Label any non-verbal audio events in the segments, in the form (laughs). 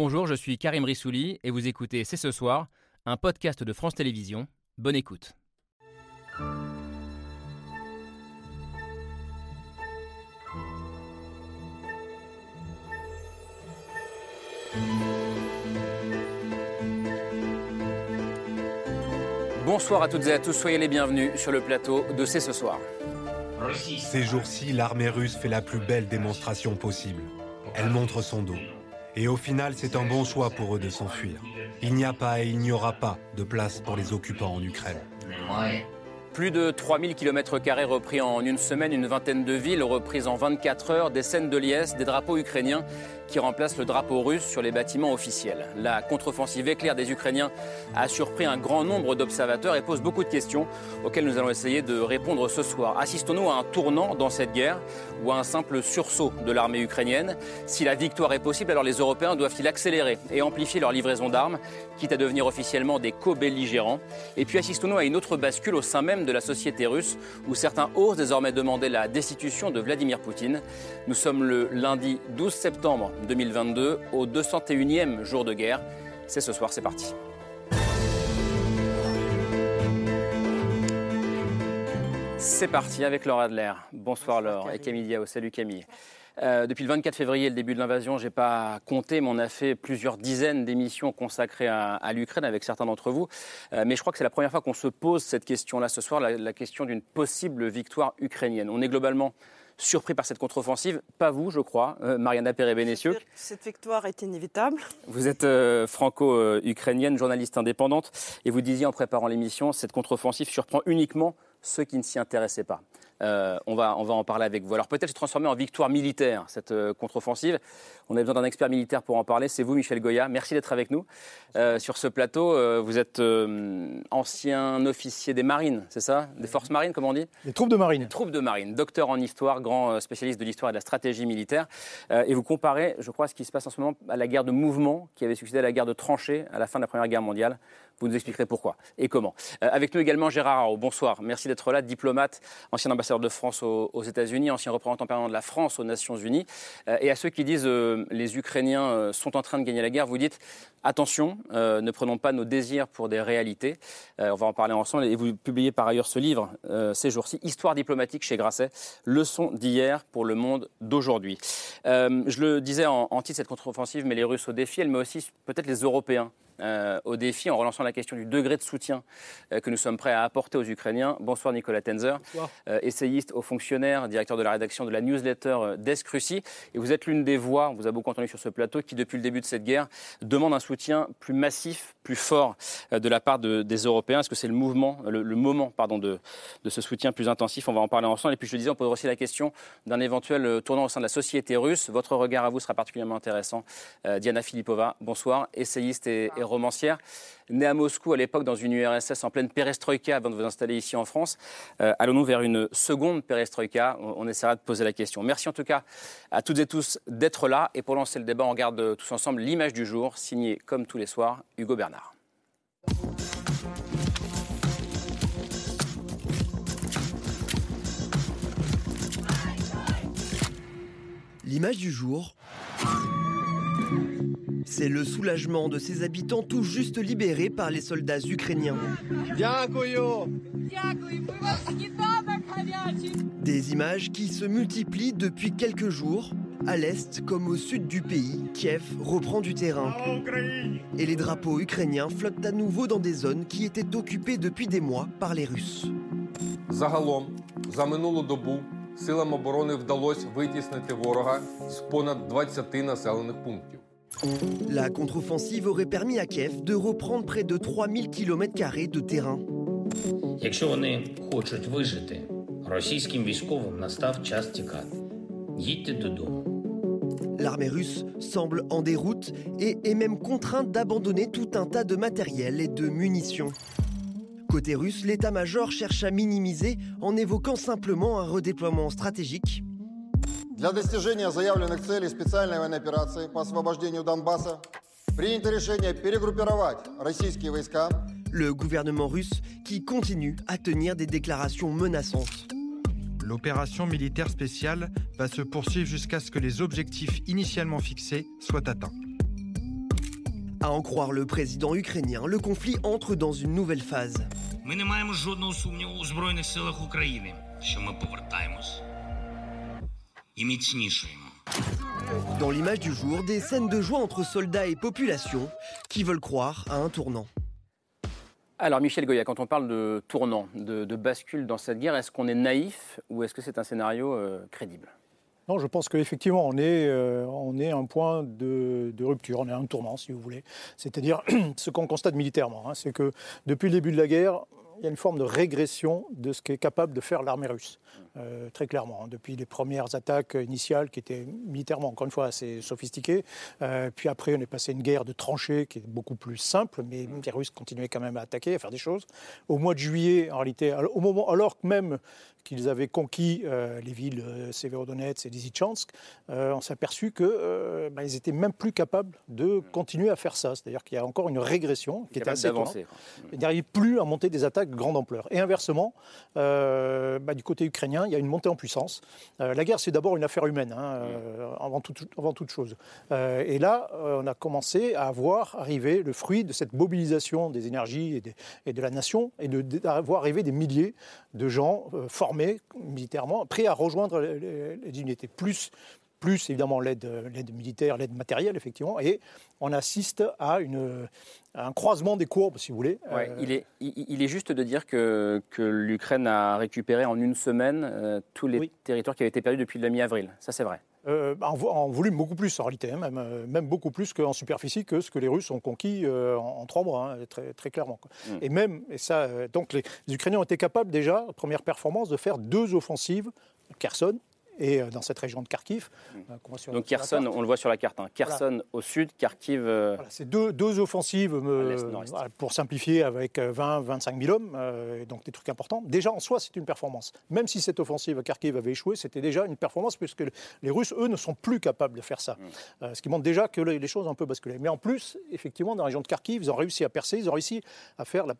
Bonjour, je suis Karim Rissouli et vous écoutez C'est ce soir, un podcast de France Télévisions. Bonne écoute. Bonsoir à toutes et à tous, soyez les bienvenus sur le plateau de C'est ce soir. Ces jours-ci, l'armée russe fait la plus belle démonstration possible. Elle montre son dos. Et au final, c'est un bon choix pour eux de s'enfuir. Il n'y a pas et il n'y aura pas de place pour les occupants en Ukraine. Plus de 3000 km repris en une semaine, une vingtaine de villes reprises en 24 heures, des scènes de liesse, des drapeaux ukrainiens qui remplacent le drapeau russe sur les bâtiments officiels. La contre-offensive éclair des Ukrainiens a surpris un grand nombre d'observateurs et pose beaucoup de questions auxquelles nous allons essayer de répondre ce soir. Assistons-nous à un tournant dans cette guerre ou à un simple sursaut de l'armée ukrainienne? Si la victoire est possible, alors les Européens doivent-ils accélérer et amplifier leur livraison d'armes, quitte à devenir officiellement des co-belligérants? Et puis assistons-nous à une autre bascule au sein même de la société russe, où certains osent désormais demander la destitution de Vladimir Poutine. Nous sommes le lundi 12 septembre 2022, au 201e jour de guerre. C'est ce soir, c'est parti. C'est parti avec Laura Adler. Bonsoir Laure et Camille Diao. Salut Camille. Euh, depuis le 24 février, le début de l'invasion, je n'ai pas compté, mais on a fait plusieurs dizaines d'émissions consacrées à, l'Ukraine avec certains d'entre vous. Euh, mais je crois que c'est la première fois qu'on se pose cette question-là ce soir, la, la question d'une possible victoire ukrainienne. On est globalement surpris par cette contre-offensive. Pas vous, je crois, euh, Mariana Perez-Bénécieux. Cette victoire est inévitable. Vous êtes euh, franco-ukrainienne, journaliste indépendante, et vous disiez en préparant l'émission, cette contre-offensive surprend uniquement ceux qui ne s'y intéressaient pas. Euh, on, va, on va en parler avec vous. Alors peut-être se transformer en victoire militaire, cette euh, contre-offensive. On a besoin d'un expert militaire pour en parler. C'est vous, Michel Goya. Merci d'être avec nous euh, sur ce plateau. vous êtes ancien officier des marines, c'est ça? Des forces marines, comme on dit? Des troupes de marine. Des troupes de marine. Docteur en histoire, grand spécialiste de l'histoire et de la stratégie militaire. et vous comparez, je crois, ce qui se passe en ce moment à la guerre de mouvement qui avait succédé à la guerre de tranchées à la fin de la Première Guerre mondiale. Vous nous expliquerez pourquoi et comment. avec nous également Gérard Haro. Bonsoir. Merci d'être là, diplomate, ancien ambassadeur de France aux, États-Unis, ancien représentant permanent de la France aux Nations Unies. Euh, et à ceux qui disent euh, les Ukrainiens euh, sont en train de gagner la guerre, vous dites attention, ne prenons pas nos désirs pour des réalités. on va en parler ensemble. Et vous publiez par ailleurs ce livre ces jours-ci, Histoire diplomatique chez Grasset, leçon d'hier pour le monde d'aujourd'hui. je le disais en, en titre cette contre-offensive, mais les Russes au défi, elle met aussi peut-être les Européens euh, au défi en relançant la question du degré de soutien euh, que nous sommes prêts à apporter aux Ukrainiens. Bonsoir Nicolas Tenzer, euh, essayiste, haut fonctionnaire, directeur de la rédaction de la newsletter Desk Russie. Et vous êtes l'une des voix, on vous a beaucoup entendu sur ce plateau, qui depuis le début de cette guerre demande un soutien plus massif, plus fort de la part des Européens. Est-ce que c'est le mouvement, le, moment pardon, de, de, ce soutien plus intensif? On va en parler ensemble. Et puis je le disais, on posera aussi la question d'un éventuel tournant au sein de la société russe. Votre regard à vous sera particulièrement intéressant. Diana Filipova, bonsoir, essayiste et, et romancière, née à Moscou à l'époque dans une URSS en pleine perestroïka avant de vous installer ici en France. Euh, allons-nous vers une seconde perestroïka? On, essaiera de poser la question. Merci en tout cas à toutes et tous d'être là. Et pour lancer le débat, on regarde tous ensemble l'image du jour, signée comme tous les soirs, Hugo Bernard. L'image du jour c'est le soulagement de ces habitants tout juste libérés par les soldats ukrainiens. Des images qui se multiplient depuis quelques jours. À l'est comme au sud du pays, Kiev reprend du terrain. Et les drapeaux ukrainiens flottent à nouveau dans des zones qui étaient occupées depuis des mois par les Russes. силам оборони вдалося витіснити ворога з понад 20 населених пунктів. La contre-offensive aurait permis à Kiev de reprendre près de 3000 km de terrain. Якщо вони хочуть вижити, російським військовим настав час тікати. Їдьте додому. L'armée russe semble en déroute et est même contrainte d'abandonner tout un tas de matériel et de munitions. Côté russe, l'état-major cherche à minimiser en évoquant simplement un redéploiement stratégique Для достижения заявленных целей специальной военной операции по освобождению Донбасса принято решение перегруппировать российские войска. Le gouvernement russe qui continue à tenir des déclarations menaçantes. L'opération militaire spéciale va se poursuivre jusqu'à ce que les objectifs initialement fixés soient atteints. À en croire le président ukrainien, le conflit entre dans une nouvelle phase. Ми не маємо жодного сумніву у Збройних силах України, що ми повертаємось і міцнішуємо. Dans l'image du jour, des scènes de joie entre soldats et population qui veulent croire à un tournant. Alors Michel Goya, quand on parle de tournant, de, de bascule dans cette guerre, est-ce qu'on est naïf ou est-ce que c'est un scénario euh, crédible? Non, je pense qu'effectivement, on est, euh, on est à un point de, de rupture, on est à un tournant, si vous voulez. C'est-à-dire, (clears throat) ce qu'on constate militairement, hein, c'est que depuis le début de la guerre, il y a une forme de régression de ce qu'est capable de faire l'armée russe, euh, très clairement. hein. depuis les premières attaques initiales qui étaient militairement, encore une fois, assez sophistiquées. Euh, puis après, on est passé à une guerre de tranchées qui est beaucoup plus simple, mais les Russes continuaient quand même à attaquer, à faire des choses. Au mois de juillet, en réalité, al- au moment, alors que même qu'ils avaient conquis euh, les villes Severodonetsk et Lysychansk, on s'est aperçu qu'ils bah, ils étaient même plus capables de continuer à faire ça. C'est-à-dire qu'il y a encore une régression qui était Capable assez quoi. Ils n'arrivent plus à monter des attaques de grande ampleur. Et inversement, bah, du côté ukrainien, il y a une montée en puissance. Euh, la guerre, c'est d'abord une affaire humaine, hein, euh, avant, toute, chose. Euh, et là, on a commencé à voir arriver le fruit de cette mobilisation des énergies et, de la nation, et de, arriver des milliers de gens formés militairement, prêts à rejoindre les unités. Plus, plus évidemment l'aide militaire, l'aide matérielle, effectivement. Et on assiste à, une, à un croisement des courbes, si vous voulez. Ouais, Euh, il, est, il, il est juste de dire que, que l'Ukraine a récupéré en une semaine euh, tous les Oui. territoires qui avaient été perdus depuis la mi-avril. Ça, c'est vrai. Euh, en, en volume beaucoup plus en réalité, hein, même, même beaucoup plus qu'en superficie que ce que les Russes ont conquis euh, en, en trois mois, hein, très, très clairement. quoi. Mm. Et même, et ça, euh, donc les, les Ukrainiens ont été capables déjà, première performance, de faire deux offensives, Kherson et euh, dans cette région de Kharkiv. euh, Mm. Donc sur la Kherson, on le voit sur la carte. hein. Kherson au sud, Kharkiv. euh, Voilà, c'est deux, deux offensives, euh, pour simplifier, avec 20-25 000 hommes, euh, donc des trucs importants. Déjà, en soi, c'est une performance. Même si cette offensive à Kharkiv avait échoué, c'était déjà une performance, puisque les Russes, eux, ne sont plus capables de faire ça. Mm. Euh, ce qui montre déjà que les, choses ont un peu basculé. Mais en plus, effectivement, dans la région de Kharkiv, ils ont réussi à percer, ils ont réussi à faire, la,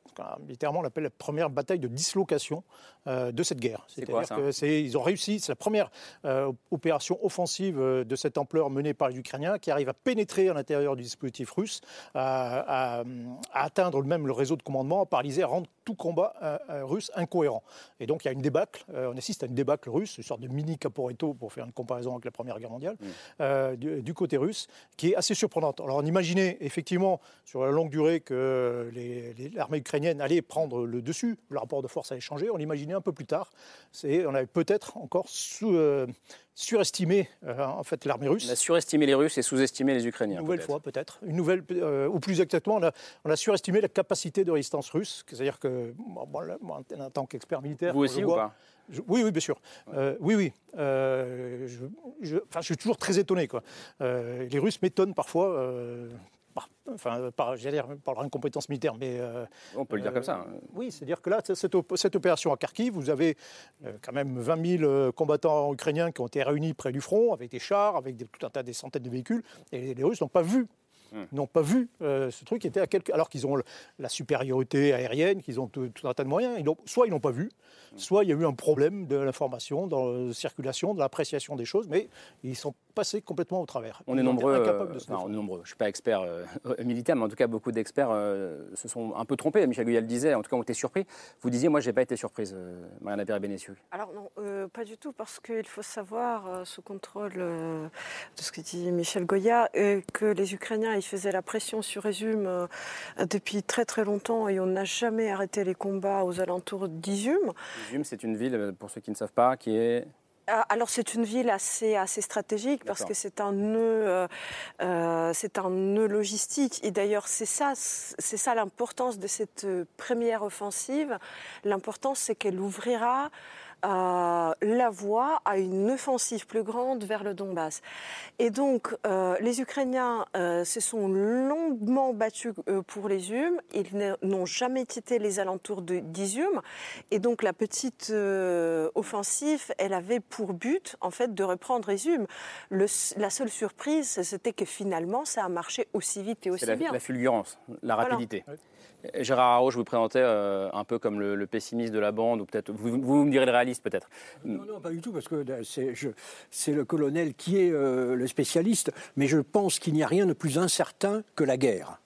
littéralement, on l'appelle la première bataille de dislocation euh, de cette guerre. C'est-à-dire ça que c'est- ils ont réussi, c'est la première euh, opération offensive euh, de cette ampleur menée par les Ukrainiens qui arrive à pénétrer à l'intérieur du dispositif russe, à, à- à atteindre même le réseau de commandement, à paralyser, à rendre tout combat euh, russe incohérent. Et donc il y a une débâcle, euh, on assiste à une débâcle russe, une sorte de mini Caporetto pour faire une comparaison avec la Première Guerre mondiale, euh, du, du côté russe, qui est assez surprenante. Alors on imaginait effectivement sur la longue durée que l'armée ukrainienne allait prendre le dessus, le rapport de force allait changer, on l'imaginait un peu plus tard. On avait peut-être encore sous, euh, surestimé euh, en fait l'armée russe. On a surestimé les Russes et sous-estimé les Ukrainiens. Une nouvelle fois, peut-être. Une nouvelle, euh, ou plus exactement, on a, on a surestimé la capacité de résistance russe. C'est-à-dire que, bon, bon, là, moi, en tant qu'expert militaire, Vous aussi je ou vois- pas je- oui, oui, bien sûr. Oui, oui. Je, je- suis toujours très étonné. Quoi. Les Russes m'étonnent parfois. Par, enfin, par, j'allais dire, par leur incompétence militaire, mais euh, On peut le dire euh, comme ça. hein. oui, c'est-à-dire que là, cette, op- cette opération à Kharkiv, vous avez euh, quand même 20 000 euh, combattants ukrainiens qui ont été réunis près du front, avec des chars, avec des- tout un tas, des centaines de véhicules, et les, les Russes n'ont pas vu. Hmm. n'ont pas vu euh, ce truc qui était à quelques alors qu'ils ont le- la supériorité aérienne qu'ils ont tout, tout un tas de moyens ils soit ils l'ont pas vu Hmm. soit il y a eu un problème de l'information dans la circulation de l'appréciation des choses mais ils sont complètement au travers On est nombreux. euh, de se enfin, on défendre. est nombreux. Je ne suis pas expert euh, (laughs) militaire, mais en tout cas, beaucoup d'experts euh, se sont un peu trompés. Michel Guyal le disait, en tout cas, ont été surpris. Vous disiez, moi, je n'ai pas été surprise, euh, Mariana Pérez-Bénessieux. Alors non, euh, pas du tout, parce qu'il faut savoir, euh, sous contrôle euh, de ce que dit Michel Goya, euh, que les Ukrainiens, ils faisaient la pression sur euh, depuis très très longtemps et on n'a jamais arrêté les combats aux alentours d'Izum. Izum, c'est une ville, pour ceux qui ne savent pas, qui est. Ah, Alors c'est une ville assez, assez stratégique parce que c'est un nœud, euh, euh, c'est un nœud logistique et d'ailleurs c'est ça, c'est ça l'importance de cette première offensive. L'importance c'est qu'elle ouvrira euh, la voie à une offensive plus grande vers le Donbass. Et donc euh, les Ukrainiens euh, se sont longuement battus euh, pour les Humes. Ils n'ont jamais quitté les alentours de d'Izum. Et donc la petite euh, offensive, elle avait pour but en fait de reprendre Izum. Le, la seule surprise, c'était que finalement ça a marché aussi vite et aussi la, bien. la fulgurance, la Voilà. rapidité. Gérard Haro, je vous présentais euh, un peu comme le, pessimiste de la bande, ou peut-être. Vous, vous me direz le réaliste, peut-être. Non, non, pas du tout, parce que je- c'est le colonel qui est euh, le spécialiste, mais je pense qu'il n'y a rien de plus incertain que la guerre.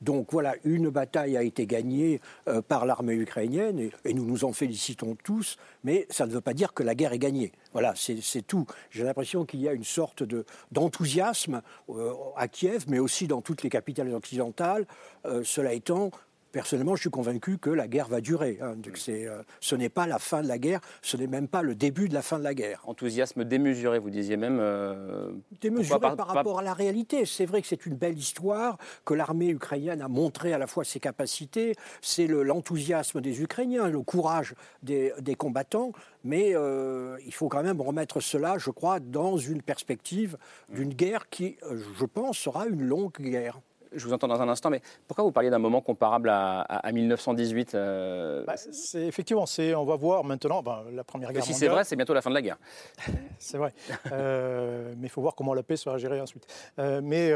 Donc voilà, une bataille a été gagnée euh, par l'armée ukrainienne et, nous nous en félicitons tous, mais ça ne veut pas dire que la guerre est gagnée. Voilà, c'est tout. J'ai l'impression qu'il y a une sorte d'enthousiasme euh, à Kiev, mais aussi dans toutes les capitales occidentales. Euh, cela étant, personnellement, je suis convaincu que la guerre va durer. Hein. Euh, ce n'est pas la fin de la guerre, ce n'est même pas le début de la fin de la guerre. Enthousiasme démesuré, vous disiez même. Euh, démesuré par, rapport à la réalité. C'est vrai que c'est une belle histoire, que l'armée ukrainienne a montré à la fois ses capacités, c'est l'enthousiasme des Ukrainiens, le courage des, combattants, mais euh, il faut quand même remettre cela, je crois, dans une perspective d'une guerre qui, je pense, sera une longue guerre je vous entends dans un instant, mais pourquoi vous parliez d'un moment comparable à, 1918 euh, bah, C'est effectivement, c'est, on va voir maintenant ben, la Première Guerre mondiale. Si c'est vrai, c'est bientôt la fin de la guerre. (laughs) c'est vrai, euh, mais il faut voir comment la paix sera gérée ensuite. Euh, mais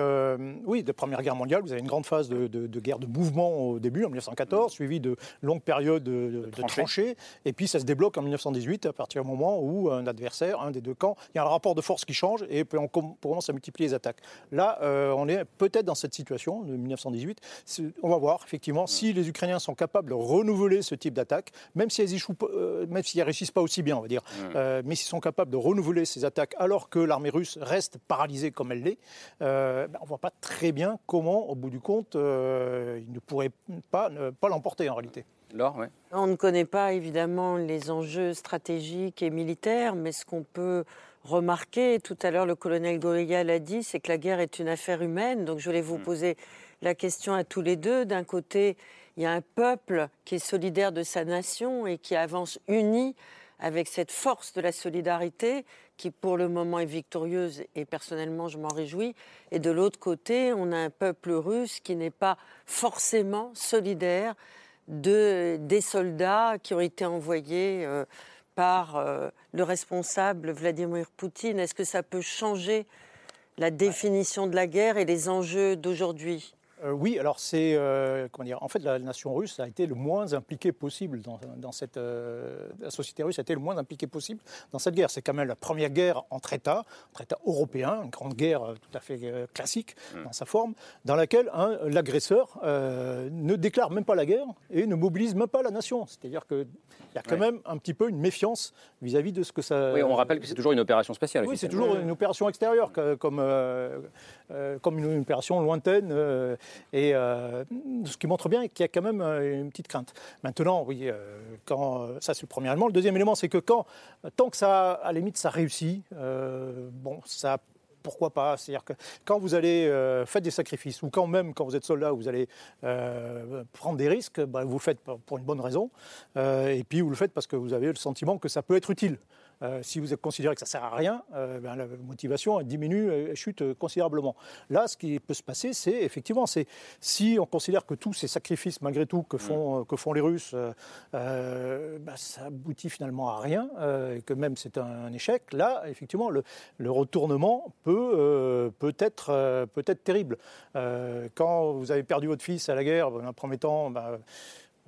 oui, de Première Guerre mondiale, vous avez une grande phase de, guerre de mouvement au début, en 1914, suivie de longues périodes de, tranchées. et puis ça se débloque en 1918 à partir du moment où un adversaire, un des deux camps, il y a un rapport de force qui change et on commence à multiplier les attaques. Là, on est peut-être dans cette situation de 1918. On va voir effectivement si les Ukrainiens sont capables de renouveler ce type d'attaque, même si elles échouent, euh, même s'ils réussissent pas aussi bien, on va dire, euh, mais s'ils sont capables de renouveler ces attaques alors que l'armée russe reste paralysée comme elle l'est, euh, ben, on voit pas très bien comment, au bout du compte, euh, ils ne pourraient pas, ne pas l'emporter en réalité. Laure, On ne connaît pas évidemment les enjeux stratégiques et militaires, mais ce qu'on peut remarquer, tout à l'heure le colonel Gorilla l'a dit, c'est que la guerre est une affaire humaine. Donc je voulais vous mm. poser la question à tous les deux. D'un côté, il y a un peuple qui est solidaire de sa nation et qui avance uni avec cette force de la solidarité qui pour le moment est victorieuse et personnellement je m'en réjouis. Et de l'autre côté, on a un peuple russe qui n'est pas forcément solidaire de, des soldats qui ont été envoyés euh, par euh, le responsable Vladimir Poutine Est-ce que ça peut changer la définition de la guerre et les enjeux d'aujourd'hui? Euh, oui, alors c'est euh, comment dire. En fait, la nation russe a été le moins impliquée possible dans, cette euh, la société russe a été le moins impliquée possible dans cette guerre. C'est quand même la première guerre entre États, entre États européens, une grande guerre tout à fait classique mm. dans sa forme, dans laquelle l'agresseur ne déclare même pas la guerre et ne mobilise même pas la nation. C'est-à-dire qu'il y a quand même un petit peu une méfiance vis-à-vis de ce que ça. Oui, on rappelle que c'est toujours une opération spéciale. Oui, c'est toujours une opération extérieure, comme comme une, opération lointaine et euh, ce qui montre bien qu'il y a quand même euh, une petite crainte. Maintenant, oui, euh, quand, ça c'est le premier élément. Le deuxième élément, c'est que quand, tant que ça, à la limite, ça réussit, bon, ça pourquoi pas? C'est-à-dire que quand vous allez faire des sacrifices, ou quand même quand vous êtes soldat, vous allez prendre des risques, bah, vous le faites pour une bonne raison, et puis vous le faites parce que vous avez le sentiment que ça peut être utile. Euh, si vous considérez que ça ne sert à rien, euh, ben, la motivation diminue et chute considérablement. Là, ce qui peut se passer, c'est effectivement, c'est si on considère que tous ces sacrifices, malgré tout, que font, que font les Russes, euh, ben, ça aboutit finalement à rien, et que même c'est un, échec, là, effectivement, le, retournement peut, peut, être, peut être terrible. quand vous avez perdu votre fils à la guerre, dans un premier temps, ben,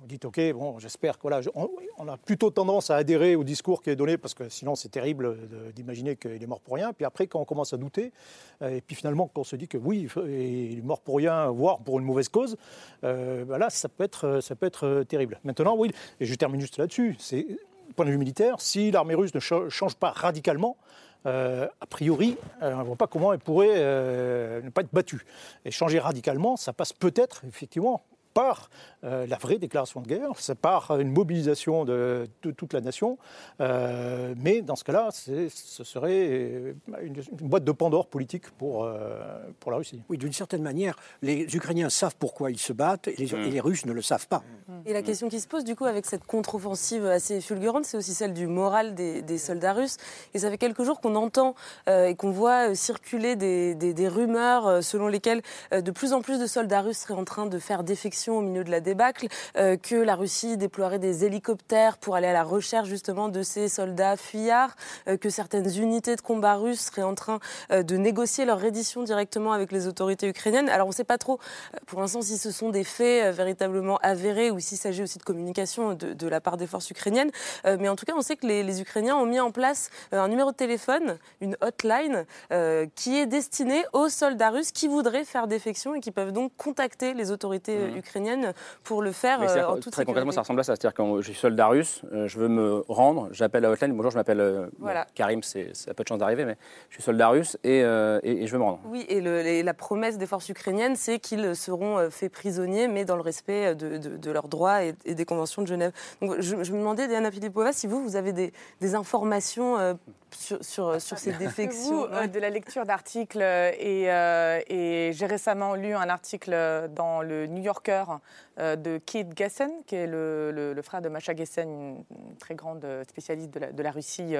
vous dites, OK, bon, j'espère on, a plutôt tendance à adhérer au discours qui est donné, parce que sinon c'est terrible d'imaginer qu'il est mort pour rien. Puis après, quand on commence à douter, euh, et puis finalement qu'on se dit que oui, il est mort pour rien, voire pour une mauvaise cause, euh, ben là, ça peut, être, ça peut être euh, terrible. Maintenant, oui, et je termine juste là-dessus, c'est point de vue militaire, si l'armée russe ne change pas radicalement, a priori, on ne voit pas comment elle pourrait ne pas être battue. Et changer radicalement, ça passe peut-être, effectivement, par euh, la vraie déclaration de guerre, c'est par une mobilisation de, toute la nation. Euh, mais dans ce cas-là, ce serait euh, une, boîte de Pandore politique pour, pour la Russie. Oui, d'une certaine manière, les Ukrainiens savent pourquoi ils se battent et les, mm. Russes ne le savent pas. Mm. Et la question qui se pose du coup avec cette contre-offensive assez fulgurante, c'est aussi celle du moral des, soldats russes. Et ça fait quelques jours qu'on entend et qu'on voit circuler des, des, rumeurs selon lesquelles de plus en plus de soldats russes seraient en train de faire défection au milieu de la débâcle, que la Russie déploierait des hélicoptères pour aller à la recherche justement de ces soldats fuyards, que certaines unités de combat russes seraient en train de négocier leur reddition directement avec les autorités ukrainiennes. Alors on ne sait pas trop pour l'instant si ce sont des faits véritablement avérés ou s'il s'agit aussi de communication de, la part des forces ukrainiennes. mais en tout cas, on sait que les, Ukrainiens ont mis en place un numéro de téléphone, une hotline, qui est destinée aux soldats russes qui voudraient faire défection et qui peuvent donc contacter les autorités mmh. ukrainiennes pour le faire euh, en toute Très concrètement, ça ressemble à ça. C'est-à-dire que je suis soldat russe, euh, je veux me rendre, j'appelle la hotline, bonjour, je m'appelle euh, Karim, ça a peu de chance d'arriver, mais je suis soldat russe et, et, je veux me rendre. Oui, et, la promesse des forces ukrainiennes, c'est qu'ils seront faits prisonniers, mais dans le respect de, de, leurs droits et, des conventions de Genève. Donc, je, me demandais, Diana Filipova, si vous, vous avez des, des informations sur, sur, sur ces défections De la lecture d'articles et, et j'ai récemment lu un article dans le New Yorker euh, de Kid Gessen, qui est le, frère de Masha Gessen, une très grande spécialiste de la, Russie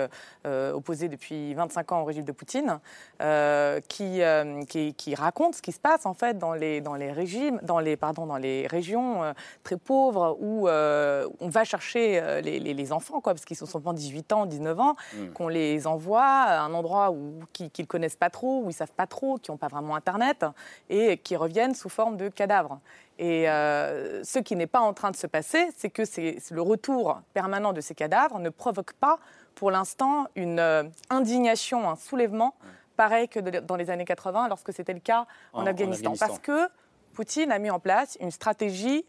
euh, opposée depuis 25 ans au régime de Poutine, euh, qui, qui, raconte ce qui se passe en fait dans les, dans les régimes, dans les, pardon, dans les régions très pauvres où on va chercher les, enfants, quoi, parce qu'ils sont souvent 18 ans, 19 ans, mm. qu'on les envoie à un endroit où, qu'ils ne connaissent pas trop, où ils ne savent pas trop, qui n'ont pas vraiment Internet, et qui reviennent sous forme de cadavres. Et euh, ce qui n'est pas en train de se passer, c'est que c'est, le retour permanent de ces cadavres ne provoque pas, pour l'instant, une euh, indignation, un soulèvement, pareil que dans les années 80, lorsque c'était le cas en, Afghanistan. Parce que Poutine a mis en place une stratégie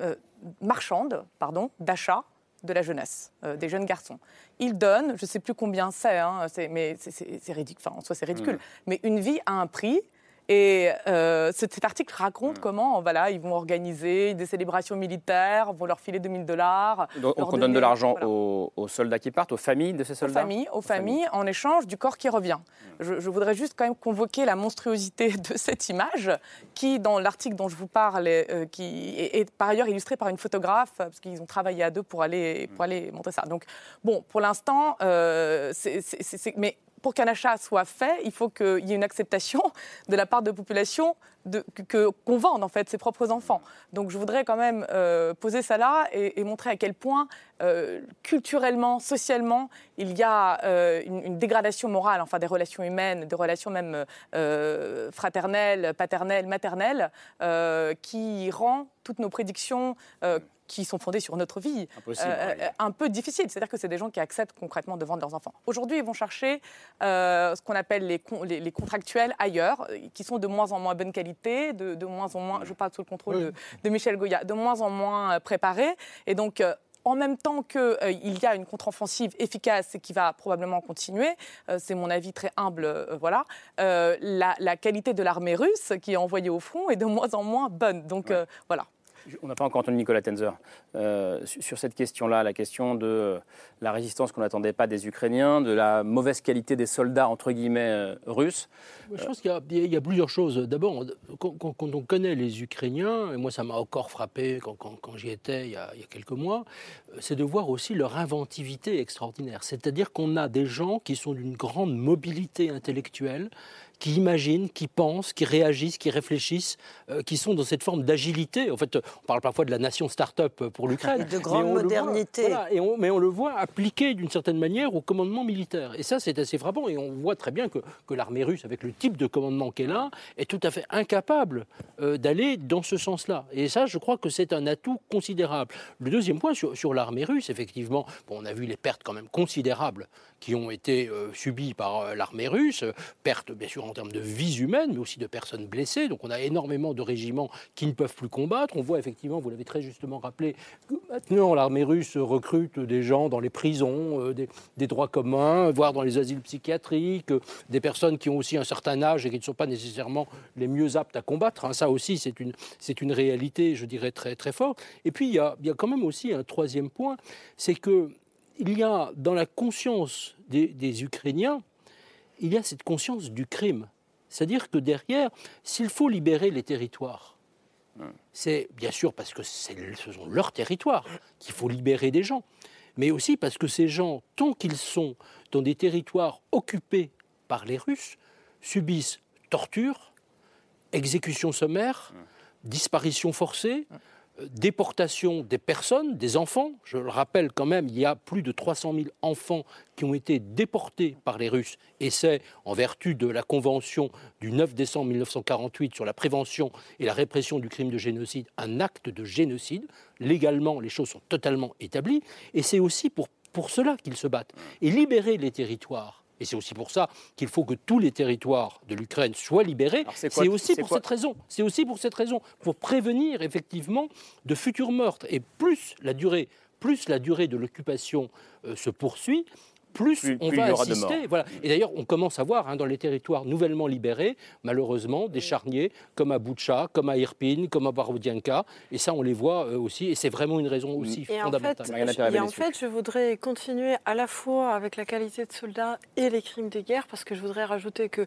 euh, marchande pardon, d'achat de la jeunesse, des jeunes garçons. Il donne, je ne sais plus combien c'est, hein, mais c'est, ridicule, enfin en soi c'est ridicule, mmh. mais une vie à un prix et euh, cet, article raconte mm. comment voilà, ils vont organiser des célébrations militaires, vont leur filer 2000 dollars. Donc on donne de l'argent aux, soldats qui partent, aux familles de ces soldats Aux familles, aux, familles, en échange du corps qui revient. Mm. Je, voudrais juste quand même convoquer la monstruosité (laughs) de cette image qui, dans l'article dont je vous parle, euh, qui est, par ailleurs illustrée par une photographe, parce qu'ils ont travaillé à deux pour aller, pour mm. aller montrer ça. Donc, bon, pour l'instant, euh, c'est... Mais pour qu'un achat soit fait, il faut qu'il y ait une acceptation (laughs) de la part de la population qu'on vende en fait ses propres enfants. Donc je voudrais quand même euh, poser ça là et, montrer à quel point euh, culturellement, socialement, il y a euh, une, dégradation morale, enfin des relations humaines, des relations même fraternelles, paternelles, maternelles, qui rend toutes nos prédictions qui sont fondées sur notre vie, euh, euh, un peu difficile. C'est-à-dire que c'est des gens qui acceptent concrètement de vendre leurs enfants. Aujourd'hui, ils vont chercher euh, ce qu'on appelle les, les, contractuels ailleurs, qui sont de moins en moins bonne qualité, de, de moins en moins, je parle sous le contrôle de, Michel Goya, de moins en moins préparés. Et donc, en même temps qu'il il y a une contre-offensive efficace et qui va probablement continuer, c'est mon avis très humble, voilà, la, la, qualité de l'armée russe qui est envoyée au front est de moins en moins bonne. Donc voilà. On n'a pas encore entendu Nicolas Tenzer euh, sur cette question-là, la question de euh, la résistance qu'on n'attendait pas des Ukrainiens, de la mauvaise qualité des soldats, entre guillemets, euh, russes. Je pense qu'il y, a plusieurs choses. D'abord, quand, on connaît les Ukrainiens, et moi ça m'a encore frappé quand, j'y étais il y, a, il y, a, quelques mois, c'est de voir aussi leur inventivité extraordinaire. C'est-à-dire qu'on a des gens qui sont d'une grande mobilité intellectuelle, qui imaginent, qui pensent, qui réagissent, qui réfléchissent, euh, qui sont dans cette forme d'agilité. En fait, on parle parfois de la nation start-up pour l'Ukraine. (laughs) De grande modernité. et mais on le voit appliqué d'une certaine manière au commandement militaire. Et ça, c'est assez frappant. Et on voit très bien que, que l'armée russe, avec le type de commandement qu'elle a, est tout à fait incapable euh, d'aller dans ce sens-là. Et ça, je crois que c'est un atout considérable. Le deuxième point sur, sur l'armée russe, effectivement, bon, on a vu les pertes quand même considérables qui ont été euh, subies par l'armée russe, pertes bien sûr en termes de vies humaines, mais aussi de personnes blessées. Donc on a énormément de régiments qui ne peuvent plus combattre. On voit effectivement, vous l'avez très justement rappelé, que maintenant l'armée russe recrute des gens dans les prisons, euh, des, droits communs, voire dans les asiles psychiatriques, euh, des personnes qui ont aussi un certain âge et qui ne sont pas nécessairement les mieux aptes à combattre. Hein. Ça aussi, c'est une, c'est une réalité, je dirais, très, très forte. Et puis, il y il y a quand même aussi un troisième point, c'est que il y a dans la conscience des, Ukrainiens, il y a cette conscience du crime. C'est-à-dire que derrière, s'il faut libérer les territoires, c'est bien sûr parce que ce sont leurs territoires qu'il faut libérer des gens, mais aussi parce que ces gens, tant qu'ils sont dans des territoires occupés par les Russes, subissent torture, exécution sommaire, disparition forcée, déportation des personnes, des enfants. Je le rappelle quand même, il y a plus de 300 000 enfants qui ont été déportés par les Russes, et c'est en vertu de la Convention du 9 décembre 1948 sur la prévention et la répression du crime de génocide, un acte de génocide. Légalement, les choses sont totalement établies, et c'est aussi pour, pour cela qu'ils se battent. Et libérer les territoires et c'est aussi pour ça qu'il faut que tous les territoires de l'Ukraine soient libérés. C'est aussi pour cette raison. C'est aussi pour cette raison, pour prévenir effectivement de futurs meurtres. Et plus la durée, plus la durée de l'occupation euh, se poursuit, plus, on va assister. Voilà. Et d'ailleurs, on commence à voir hein, dans les territoires nouvellement libérés, malheureusement, des charniers comme à Boucha, comme à Irpin, comme à Barodianka. Et ça, on les voit euh, aussi. Et c'est vraiment une raison aussi fondamentale. et en fait, je voudrais continuer à la fois avec la qualité de soldats et les crimes de guerre, parce que je voudrais rajouter que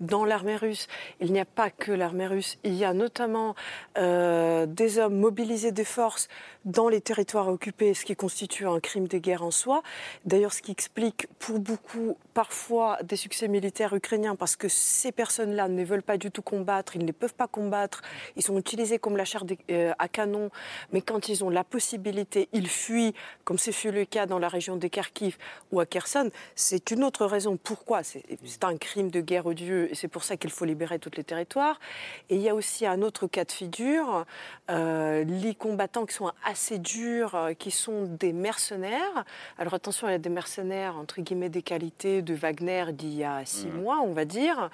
dans l'armée russe, il n'y a pas que l'armée russe. Il y a notamment euh, des hommes mobilisés des forces dans les territoires occupés, ce qui constitue un crime de guerre en soi. D'ailleurs, ce qui explique pour beaucoup parfois des succès militaires ukrainiens, parce que ces personnes-là ne veulent pas du tout combattre, ils ne peuvent pas combattre, ils sont utilisés comme la chair euh, à canon, mais quand ils ont la possibilité, ils fuient, comme ce fut le cas dans la région de Kharkiv ou à Kherson. C'est une autre raison pourquoi. C'est un crime de guerre odieux et c'est pour ça qu'il faut libérer tous les territoires. Et il y a aussi un autre cas de figure, euh, les combattants qui sont assez assez durs euh, qui sont des mercenaires. Alors attention, il y a des mercenaires, entre guillemets, des qualités de Wagner d'il y a six mmh. mois, on va dire.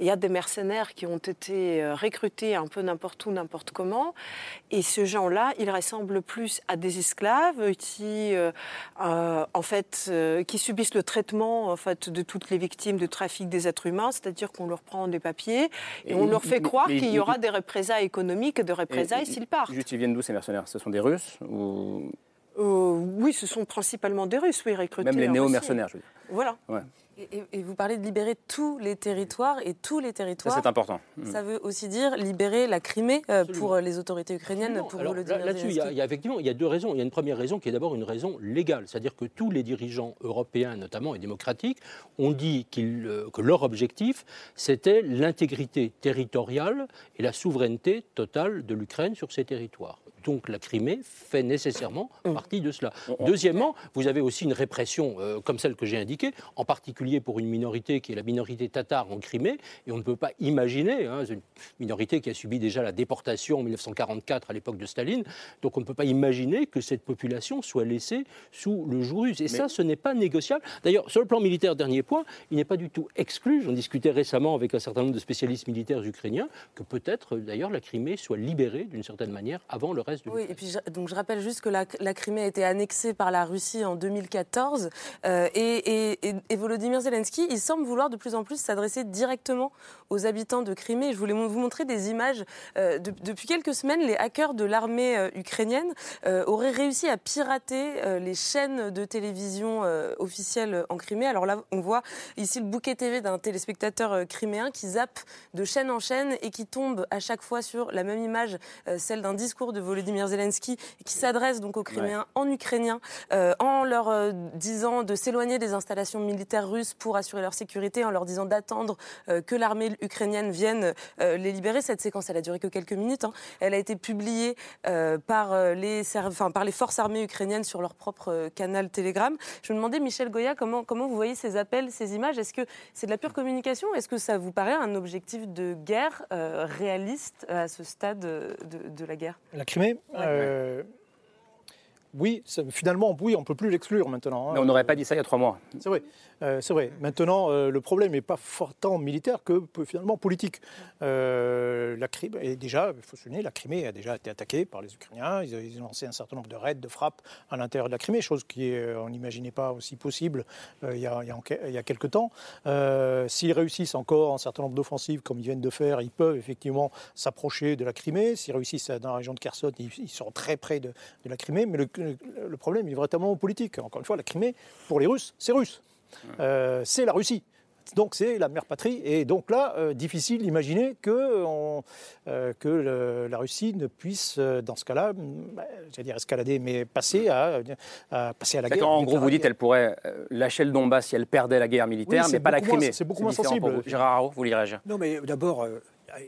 Il y a des mercenaires qui ont été euh, recrutés un peu n'importe où, n'importe comment. Et ce gens-là, ils ressemblent plus à des esclaves qui, euh, en fait, qui subissent le traitement en fait, de toutes les victimes de trafic des êtres humains, c'est-à-dire qu'on leur prend des papiers et, on leur fait croire qu'il y aura des représailles économiques et de représailles s'ils partent. Juste, ils viennent d'où ces mercenaires Ce sont des Russes ou... Euh, oui, ce sont principalement des Russes, oui, recrutés. Même les néo-mercenaires, je veux dire. Voilà. Et, vous parlez de libérer tous les territoires, et tous les territoires. c'est important. Ça veut aussi dire libérer la Crimée euh, pour les autorités ukrainiennes, pour. Là-dessus, il, y a effectivement il y a deux raisons. Il y a une première raison qui est d'abord une raison légale, c'est-à-dire que tous les dirigeants européens, notamment et démocratiques, ont dit euh, que leur objectif, c'était l'intégrité territoriale et la souveraineté totale de l'Ukraine sur ces territoires donc la Crimée fait nécessairement mmh. partie de cela. Deuxièmement, vous avez aussi une répression euh, comme celle que j'ai indiquée, en particulier pour une minorité qui est la minorité tatare en Crimée, et on ne peut pas imaginer, hein, une minorité qui a subi déjà la déportation en 1944 à l'époque de Staline, donc on ne peut pas imaginer que cette population soit laissée sous le joug russe. Et ça, ce n'est pas négociable. D'ailleurs, sur le plan militaire, dernier point, il n'est pas du tout exclu, j'en discutais récemment avec un certain nombre de spécialistes militaires ukrainiens, que peut-être d'ailleurs la Crimée soit libérée d'une certaine manière avant le reste oui, et puis je, donc je rappelle juste que la, Crimée a été annexée par la Russie en 2014 euh, et, et, Volodymyr Zelensky, il semble vouloir de plus en plus s'adresser directement aux habitants de Crimée. Je voulais vous montrer des images. Euh, depuis quelques semaines, les hackers de l'armée euh, ukrainienne auraient réussi à pirater les chaînes de télévision officielles en Crimée. Alors là, on voit ici le bouquet TV d'un téléspectateur criméen qui zappe de chaîne en chaîne et qui tombe à chaque fois sur la même image, celle d'un discours de Volodymyr Volodymyr Zelensky, qui s'adresse donc aux Criméens en ukrainien, euh, en leur euh, disant de s'éloigner des installations militaires russes pour assurer leur sécurité, en leur disant d'attendre euh, que l'armée ukrainienne vienne les libérer. Cette séquence, elle a duré que quelques minutes. Hein. Elle a été publiée par, les par les forces armées ukrainiennes sur leur propre canal Telegram. Je me demandais, Michel Goya, comment, comment vous voyez ces appels, ces images? Est-ce que c'est de la pure communication? Est-ce que ça vous paraît un objectif de guerre réaliste à ce stade de, de la guerre? La Crimée euh, oui, finalement, oui, on ne peut plus l'exclure maintenant. Hein. Mais on n'aurait pas dit ça il y a trois mois. C'est vrai. Euh, c'est vrai. Maintenant, euh, le problème n'est pas fortement militaire que finalement politique. Euh, la Crimée, déjà, il faut se souvenir, la Crimée a déjà été attaquée par les Ukrainiens. Ils, ont lancé un certain nombre de raids, de frappes à l'intérieur de la Crimée, chose qu'on n'imaginait pas aussi possible il, y a, il, y a, quelques temps. S'ils réussissent encore un certain nombre d'offensives comme ils viennent de faire, ils peuvent effectivement s'approcher de la Crimée. S'ils réussissent dans la région de Kherson, ils, sont très près de, de la Crimée. Mais le, le problème est vraiment politique. Encore une fois, la Crimée, pour les Russes, c'est russe. Euh, c'est la Russie. Donc c'est la mère patrie. Et donc là, euh, difficile d'imaginer que, euh, que la Russie ne puisse, dans ce cas-là, bah, j'allais dire escalader, mais passer à, passer à la guerre. En gros, vous dites qu'elle pourrait lâcher le Donbass si elle perdait la guerre militaire, mais pas la Crimée. C'est beaucoup moins sensible. Gérard Haro, vous voulez réagir Non, mais d'abord,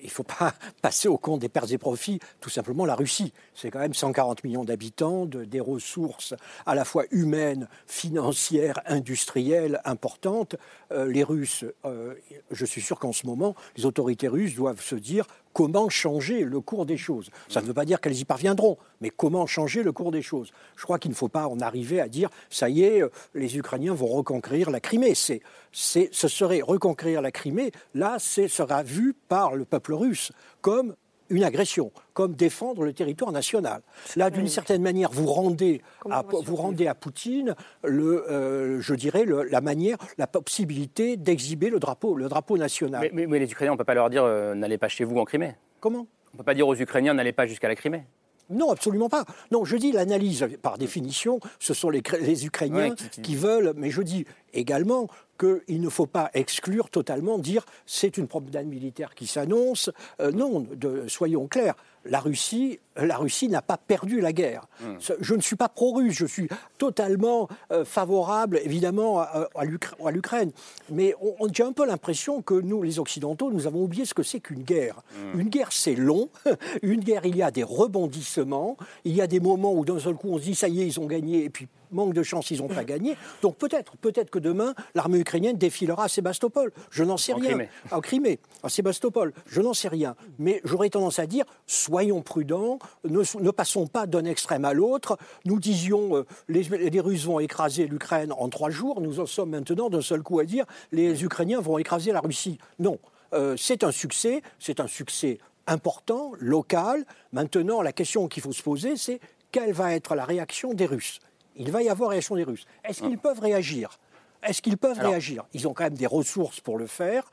il ne faut pas (laughs) passer au compte des pertes et profits tout simplement la Russie. C'est quand même 140 millions d'habitants, de, des ressources à la fois humaines, financières, industrielles importantes. Euh, les Russes, euh, je suis sûr qu'en ce moment, les autorités russes doivent se dire comment changer le cours des choses. Ça ne veut pas dire qu'elles y parviendront, mais comment changer le cours des choses. Je crois qu'il ne faut pas en arriver à dire ça y est, euh, les Ukrainiens vont reconquérir la Crimée. C'est, c'est, ce serait reconquérir la Crimée, là, c'est, sera vu par le peuple russe comme une agression, comme défendre le territoire national. Là, d'une certaine manière, vous rendez, à, vous rendez à Poutine, le, euh, je dirais, le, la manière, la possibilité d'exhiber le drapeau, le drapeau national. Mais, mais- mais les Ukrainiens, on ne peut pas leur dire euh, n'allez pas chez vous en Crimée. Comment? On ne peut pas dire aux Ukrainiens n'allez pas jusqu'à la Crimée. Non, absolument pas. Non, je dis l'analyse, par définition, ce sont les, Ukrainiens Ouais, qui- qui- qui veulent, mais je dis également qu'il ne faut pas exclure totalement, dire c'est une promenade militaire qui s'annonce. Euh, non, de- soyons clairs, la Russie, la Russie n'a pas perdu la guerre. Ce- Je ne suis pas pro-russe, je suis totalement euh, favorable, évidemment, à, à l'Ukra- à l'Ukraine. Mais on, on- j'ai un peu l'impression que nous, les Occidentaux, nous avons oublié ce que c'est qu'une guerre. Une guerre, c'est long. (laughs) Une guerre, il y a des rebondissements. Il y a des moments où d'un seul coup, on se dit, ça y est, ils ont gagné, et puis manque de chance, ils n'ont pas gagné. Donc peut-être, peut-être que demain, l'armée ukrainienne défilera à Sébastopol. Je n'en sais En rien. Crimée. En Crimée, à Sébastopol. Je n'en sais rien. Mais j'aurais tendance à dire, soyons prudents, ne, ne passons pas d'un extrême à l'autre. Nous disions, euh, les, les Russes vont écraser l'Ukraine en trois jours. Nous en sommes maintenant d'un seul coup à dire, les Ukrainiens vont écraser la Russie. Non. Euh, c'est un succès, c'est un succès important, local. Maintenant, la question qu'il faut se poser, c'est quelle va être la réaction des Russes? Il va y avoir réaction des Russes. Est-ce qu'ils peuvent réagir? Est-ce qu'ils peuvent Alors- réagir? Ils ont quand même des ressources pour le faire.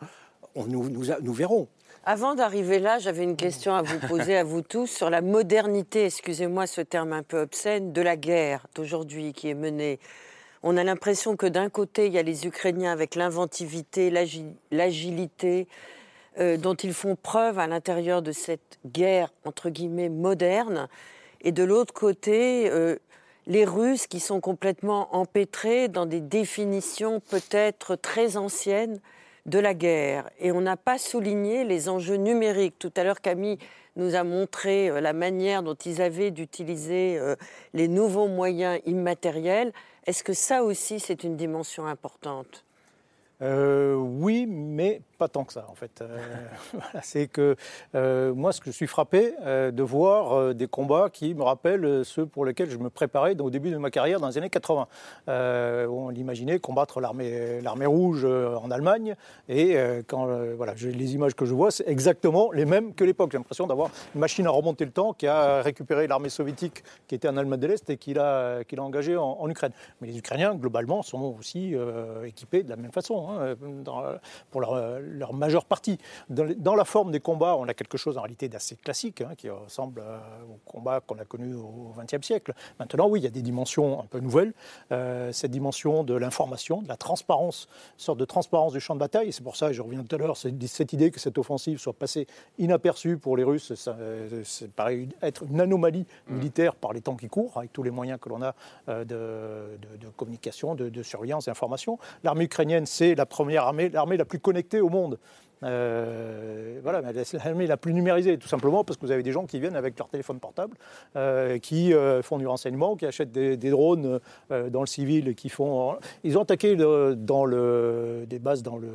On, nous, nous, nous verrons. Avant d'arriver là, j'avais une question à vous poser à vous tous sur la modernité, excusez-moi ce terme un peu obscène, de la guerre d'aujourd'hui qui est menée. On a l'impression que d'un côté, il y a les Ukrainiens avec l'inventivité, l'agi- l'agilité euh, dont ils font preuve à l'intérieur de cette guerre, entre guillemets, moderne. Et de l'autre côté, euh, les Russes qui sont complètement empêtrés dans des définitions peut-être très anciennes de la guerre. Et on n'a pas souligné les enjeux numériques. Tout à l'heure, Camille nous a montré euh, la manière dont ils avaient d'utiliser euh, les nouveaux moyens immatériels. Est-ce que ça aussi, c'est une dimension importante? Euh, oui, mais pas tant que ça, en fait. Euh, (laughs) c'est que euh, moi, ce que je suis frappé de voir des combats qui me rappellent ceux pour lesquels je me préparais au début de ma carrière dans les années 80. Euh, où on imaginait combattre l'armée, rouge en Allemagne. Et quand voilà, les images que je vois, c'est exactement les mêmes que l'époque. J'ai l'impression d'avoir une machine à remonter le temps qui a récupéré l'armée soviétique qui était en Allemagne de l'Est et qui l'a, engagée en, Ukraine. Mais les Ukrainiens, globalement, sont aussi équipés de la même façon, hein, dans- pour leur, leur majeure partie. Dans, la forme des combats, on a quelque chose en réalité d'assez classique, hein, qui ressemble euh, au combat qu'on a connu au XXe siècle. Maintenant, oui, il y a des dimensions un peu nouvelles. Euh, cette dimension de l'information, de la transparence, une sorte de transparence du champ de bataille. C'est pour ça, je reviens tout à l'heure, cette idée que cette offensive soit passée inaperçue pour les Russes, ça, euh, c'est paraît être une anomalie militaire par les temps qui courent, avec tous les moyens que l'on a euh, de, de- de communication, de, de surveillance, d'information. L'armée ukrainienne, c'est la première armée, l'armée la plus connectée au monde. Euh, voilà, l'armée la plus numérisée, tout simplement parce que vous avez des gens qui viennent avec leur téléphone portable, euh, qui euh, font du renseignement, qui achètent des, drones dans le civil, qui font. Ils ont attaqué dans le, des bases dans le,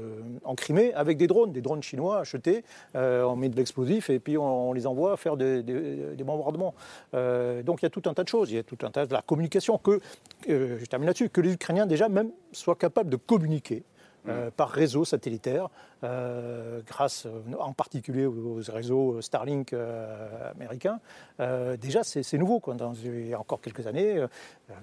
en Crimée avec des drones, des drones chinois achetés. on met de l'explosif et puis on, les envoie faire des, des- bombardements. Donc il y a tout un tas de choses. Il y a tout un tas de la communication que, je termine là-dessus, que les Ukrainiens déjà même soient capables de communiquer. Euh, par réseau satellitaire, euh, grâce euh, en particulier aux, aux réseaux Starlink euh, américains. Euh, déjà, c'est nouveau. Quoi. Dans, il y a encore quelques années, euh,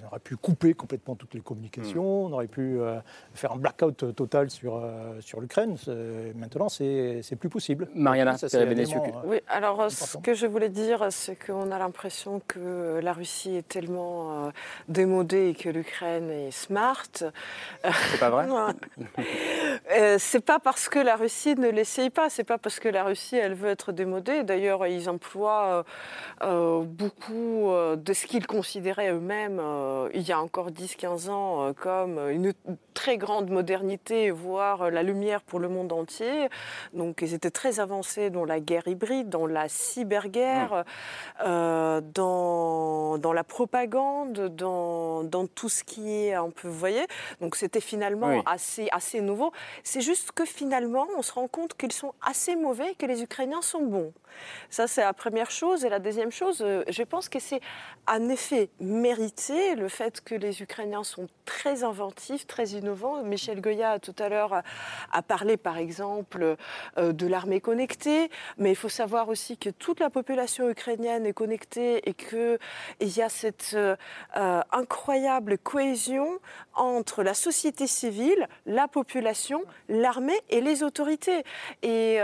on aurait pu couper complètement toutes les communications, on aurait pu euh, faire un blackout total sur, euh, sur l'Ukraine. Maintenant, c'est c'est plus possible. Mariana Ça, c'est Oui, alors ce que je voulais dire, c'est qu'on a l'impression que la Russie est tellement euh, démodée et que l'Ukraine est smart. C'est pas vrai? (laughs) Euh, c'est pas parce que la Russie ne l'essaye pas. C'est pas parce que la Russie, elle veut être démodée. D'ailleurs, ils emploient beaucoup de ce qu'ils considéraient eux-mêmes il y a encore 10-15 ans comme une très grande modernité, voire la lumière pour le monde entier. Donc, ils étaient très avancés dans la guerre hybride, dans la cyberguerre, mmh. dans, dans la propagande, dans, dans tout ce qui est un peu, vous voyez. Donc, c'était finalement assez, assez nouveau. C'est juste que finalement, on se rend compte qu'ils sont assez mauvais et que les Ukrainiens sont bons. Ça, c'est la première chose. Et la deuxième chose, euh, je pense que c'est un effet mérité, le fait que les Ukrainiens sont très inventifs, très innovants. Michel Goya, tout à l'heure, a parlé, par exemple, euh, de l'armée connectée. Mais il faut savoir aussi que toute la population ukrainienne est connectée et qu'il y a cette euh, incroyable cohésion entre la société civile, la population, l'armée et les autorités. Et,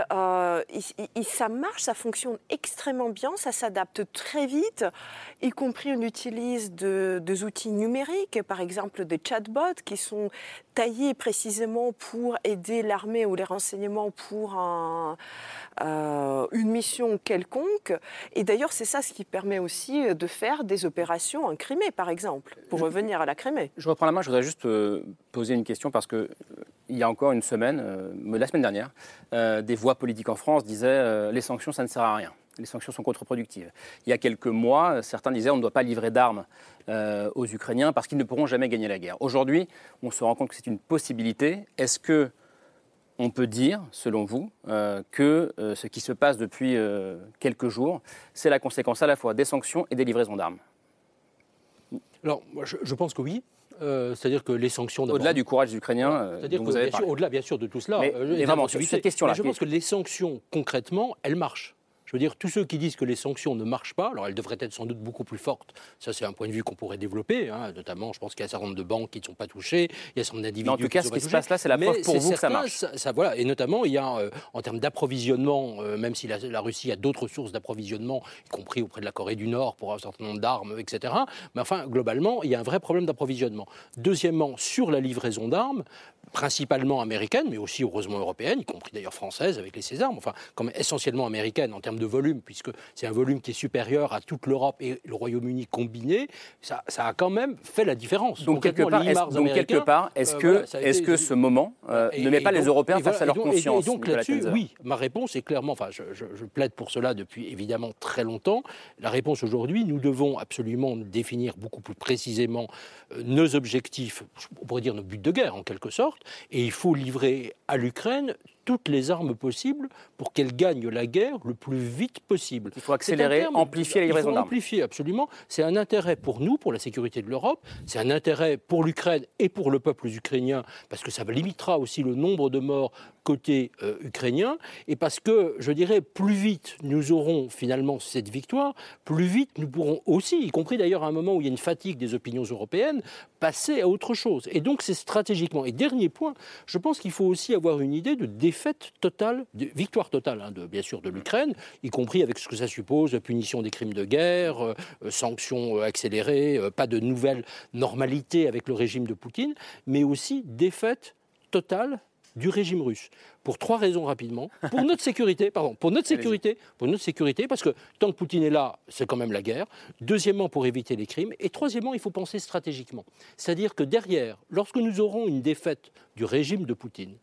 ça marche, ça fonctionne extrêmement bien, ça s'adapte très vite, y compris on utilise des outils numériques, par exemple des chatbots qui sont taillés précisément pour aider l'armée ou les renseignements pour un, euh, une mission quelconque. Et d'ailleurs, c'est ça ce qui permet aussi de faire des opérations en Crimée, par exemple, pour revenir à la Crimée. Je reprends la main, je voudrais juste euh, poser une question parce que euh, il y a encore une semaine, la semaine dernière, des voix politiques en France disaient les sanctions, ça ne sert à rien. Les sanctions sont contre-productives. Il y a quelques mois, certains disaient on ne doit pas livrer d'armes aux Ukrainiens parce qu'ils ne pourront jamais gagner la guerre. Aujourd'hui, on se rend compte que c'est une possibilité. Est-ce que on peut dire, selon vous, euh, que euh, ce qui se passe depuis euh, quelques jours, c'est la conséquence à la fois des sanctions et des livraisons d'armes? Alors, je, pense que oui. C'est-à-dire que les sanctions. Au-delà du courage ukrainien, c'est-à-dire au-delà bien sûr de tout cela. Mais, vraiment, cette question-là. Je pense que les sanctions, concrètement, elles marchent. Je veux dire, tous ceux qui disent que les sanctions ne marchent pas, alors elles devraient être sans doute beaucoup plus fortes. Ça, c'est un point de vue qu'on pourrait développer. Hein, notamment, je pense qu'il y a un certain nombre de banques qui ne sont pas touchées, il y a un certain nombre d'individus. En tout cas, ce qui se passe là, c'est la preuve pour vous que ça marche. Ça, voilà. Et notamment, il y a, euh, en termes d'approvisionnement, euh, même si la, Russie a d'autres sources d'approvisionnement, y compris auprès de la Corée du Nord pour un certain nombre d'armes, etc. Mais enfin, globalement, il y a un vrai problème d'approvisionnement. Deuxièmement, sur la livraison d'armes, principalement américaines, mais aussi heureusement européennes, y compris d'ailleurs françaises avec les Césars, enfin, comme essentiellement américaines en termes de volume, puisque c'est un volume qui est supérieur à toute l'Europe et le Royaume-Uni combiné, ça, ça, a quand même fait la différence. Donc, quelque part, est-ce, quelque part, est-ce que, est-ce que ce moment euh, ne met pas les Européens face à leur conscience Et donc là-dessus, oui, ma réponse est clairement, enfin, je, je, plaide pour cela depuis évidemment très longtemps. La réponse aujourd'hui, nous devons absolument définir beaucoup plus précisément euh, nos objectifs, on pourrait dire nos buts de guerre en quelque sorte, et il faut livrer à l'Ukraine toutes les armes possibles pour qu'elle gagne la guerre le plus vite possible. Il faut accélérer, amplifier la livraison d'armes. Amplifier, absolument. C'est un intérêt pour nous, pour la sécurité de l'Europe. C'est un intérêt pour l'Ukraine et pour le peuple ukrainien, parce que ça limitera aussi le nombre de morts côté euh, ukrainien, et parce que, je dirais, plus vite nous aurons finalement cette victoire, plus vite nous pourrons aussi, y compris d'ailleurs à un moment où il y a une fatigue des opinions européennes, passer à autre chose. Et donc c'est stratégiquement. Et dernier point, je pense qu'il faut aussi avoir une idée de défaite totale, de victoire totale, hein, de, bien sûr, de l'Ukraine, y compris avec ce que ça suppose, punition des crimes de guerre, euh, euh, sanctions accélérées, pas de nouvelle normalité avec le régime de Poutine, mais aussi défaite totale du régime russe. Pour trois raisons rapidement. Pour notre (laughs) sécurité, pardon, pour notre sécurité, pour notre sécurité, parce que tant que Poutine est là, c'est quand même la guerre. Deuxièmement, pour éviter les crimes. Et troisièmement, il faut penser stratégiquement. C'est-à-dire que derrière, lorsque nous aurons une défaite du régime de Poutine,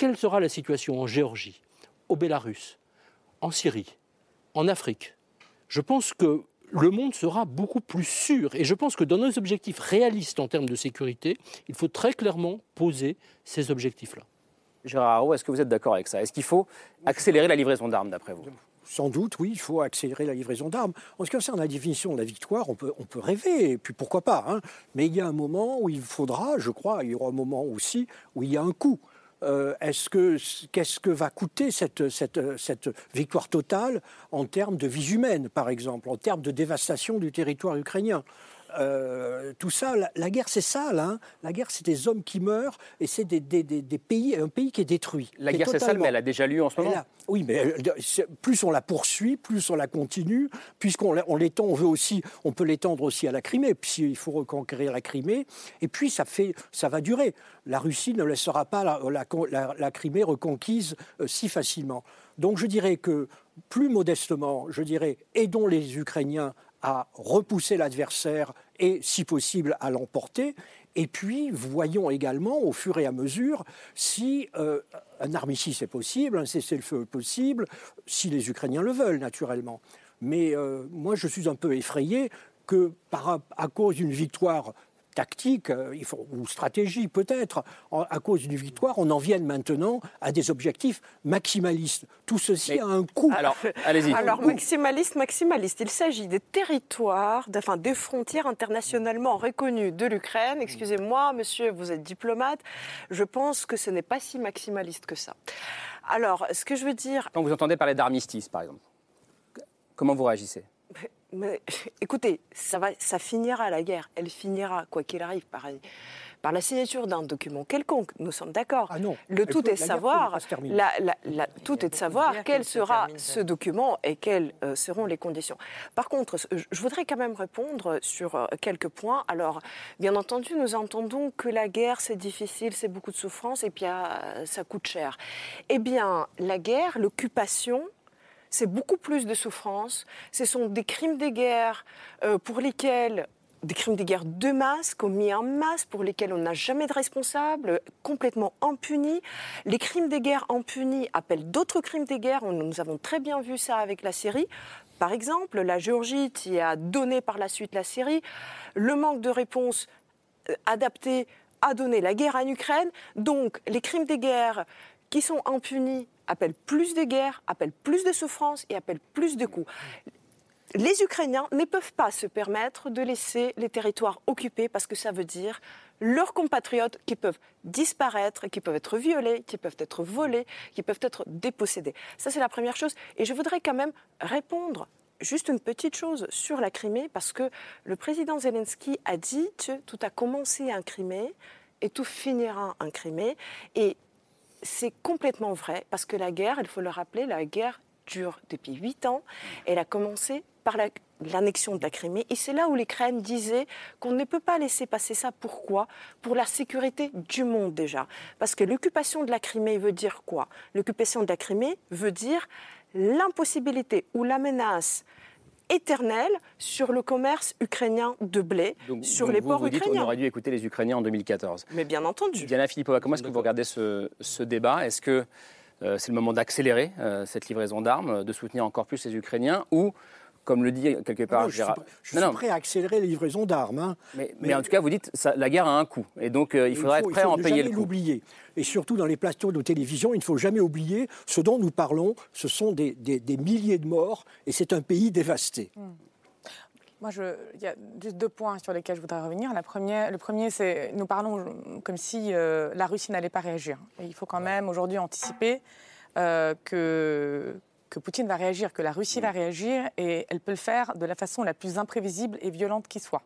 quelle sera la situation en Géorgie, au Bélarus, en Syrie, en Afrique? Je pense que le monde sera beaucoup plus sûr. Et je pense que dans nos objectifs réalistes en termes de sécurité, il faut très clairement poser ces objectifs-là. Gérard Haro, est-ce que vous êtes d'accord avec ça? Est-ce qu'il faut accélérer la livraison d'armes, d'après vous? Sans doute, oui, il faut accélérer la livraison d'armes. En ce qui concerne la définition de la victoire, on peut, on peut rêver, et puis pourquoi pas. Hein. Mais il y a un moment où il faudra, je crois, il y aura un moment aussi où il y a un coup. Euh, est-ce que qu'est-ce que va coûter cette, cette, cette, victoire totale en termes de vies humaines, par exemple, en termes de dévastation du territoire ukrainien? Euh, tout ça, la, guerre c'est sale. Hein. La guerre c'est des hommes qui meurent et c'est des, pays, un pays qui est détruit. La guerre c'est sale, mais elle a déjà lieu en ce moment. oui, mais euh, plus on la poursuit, plus on la continue, puisqu'on l'étend, on veut aussi, on peut l'étendre aussi à la Crimée, s'il faut reconquérir la Crimée. Et puis ça fait, ça va durer. La Russie ne laissera pas la, Crimée reconquise euh, si facilement. Donc je dirais que plus modestement, je dirais, aidons les Ukrainiens à repousser l'adversaire et, si possible, à l'emporter. Et puis, voyons également, au fur et à mesure, si euh, un armistice est possible, un cessez-le-feu est possible, si les Ukrainiens le veulent, naturellement. Mais euh, moi, je suis un peu effrayé que, à cause d'une victoire tactique euh, ou stratégie peut-être, à cause d'une victoire, on en vienne maintenant à des objectifs maximalistes. Tout ceci a un coût. Alors, allez-y. Alors, maximaliste, maximaliste. Il s'agit des territoires, enfin des frontières internationalement reconnues de l'Ukraine. Excusez-moi, monsieur, vous êtes diplomate. Je pense que ce n'est pas si maximaliste que ça. Alors, ce que je veux dire. Quand vous entendez parler d'armistice, par exemple, comment vous réagissez? (laughs) mais, (laughs) écoutez, ça, va, ça finira la guerre. Elle finira, quoi qu'il arrive, par, par la signature d'un document quelconque. Nous sommes d'accord. Ah non. Le tout est, savoir, la, tout est de savoir quel sera ce document et quelles euh, seront les conditions. Par contre, je voudrais quand même répondre sur euh, quelques points. Alors, bien entendu, nous entendons que la guerre, c'est difficile, c'est beaucoup de souffrance et puis euh, ça coûte cher. Eh bien, la guerre, l'occupation, c'est beaucoup plus de souffrance. Ce sont des crimes de guerre euh, pour lesquels des crimes de guerre de masse, commis en masse, pour lesquels on n'a jamais de responsable, complètement impunis. Les crimes de guerre impunis appellent d'autres crimes de guerre. Nous avons très bien vu ça avec la Syrie. Par exemple, la Géorgie qui a donné par la suite la Syrie. Le manque de réponse euh, adaptée a donné la guerre en Ukraine. Donc, les crimes de guerre qui sont impunis appelle plus de guerres, appelle plus de souffrances et appelle plus de coups. Les Ukrainiens ne peuvent pas se permettre de laisser les territoires occupés parce que ça veut dire leurs compatriotes qui peuvent disparaître, qui peuvent être violés, qui peuvent être volés, qui peuvent être dépossédés. Ça, c'est la première chose. Et je voudrais quand même répondre juste une petite chose sur la Crimée parce que le président Zelensky a dit que tout a commencé en Crimée et tout finira en Crimée. C'est complètement vrai, parce que la guerre, il faut le rappeler, la guerre dure depuis huit ans. Elle a commencé par l'annexion de la Crimée. Et c'est là où l'Ukraine disait qu'on ne peut pas laisser passer ça. Pourquoi? Pour la sécurité du monde déjà. Parce que l'occupation de la Crimée veut dire quoi? L'occupation de la Crimée veut dire l'impossibilité ou la menace éternelle sur le commerce ukrainien de blé, sur les ports vous ukrainiens. Dites, on aurait dû écouter les Ukrainiens en 2014. Mais bien entendu. Diana Filipova, comment est-ce que vous regardez ce, ce débat? Est-ce que euh, c'est le moment d'accélérer euh, cette livraison d'armes, de soutenir encore plus les Ukrainiens, ou comme le dit quelque part je suis, prêt à accélérer les livraisons d'armes. Hein. Mais, en tout cas, vous dites que la guerre a un coût. Et donc, euh, il faudra être prêt à en payer le coût. l'oublier. Et surtout, dans les plateaux de télévision, il ne faut jamais oublier ce dont nous parlons. Ce sont des, milliers de morts et c'est un pays dévasté. Hmm. Moi, je, il y a juste deux points sur lesquels je voudrais revenir. La première, le premier, c'est nous parlons comme si euh, la Russie n'allait pas réagir. Et il faut quand même aujourd'hui anticiper euh, que, que Poutine va réagir, que la Russie va réagir, et elle peut le faire de la façon la plus imprévisible et violente qui soit.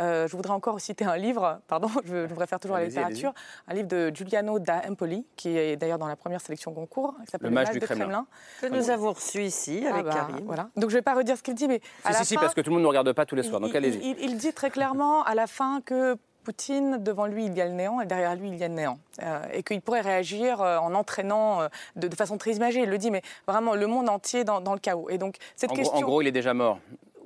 Euh, je voudrais encore citer un livre, pardon, (laughs) je, je réfère toujours la littérature, un livre de Giuliano da Empoli, qui est d'ailleurs dans la première sélection concours, qui s'appelle Le Mage du Kremlin. Que nous avons reçu ici avec ah bah, Karim. Voilà. Donc je ne vais pas redire ce qu'il dit, mais. À si, si, parce que tout le monde ne regarde pas tous les soirs, donc allez-y. Il, il, dit très clairement à la fin que Poutine, devant lui, il y a le néant, et derrière lui, il y a le néant. Euh, et qu'il pourrait réagir euh, en entraînant euh, de, façon très imagée. Il le dit, mais vraiment le monde entier dans, le chaos. Et donc, cette en question... Gros, en gros, il est déjà mort.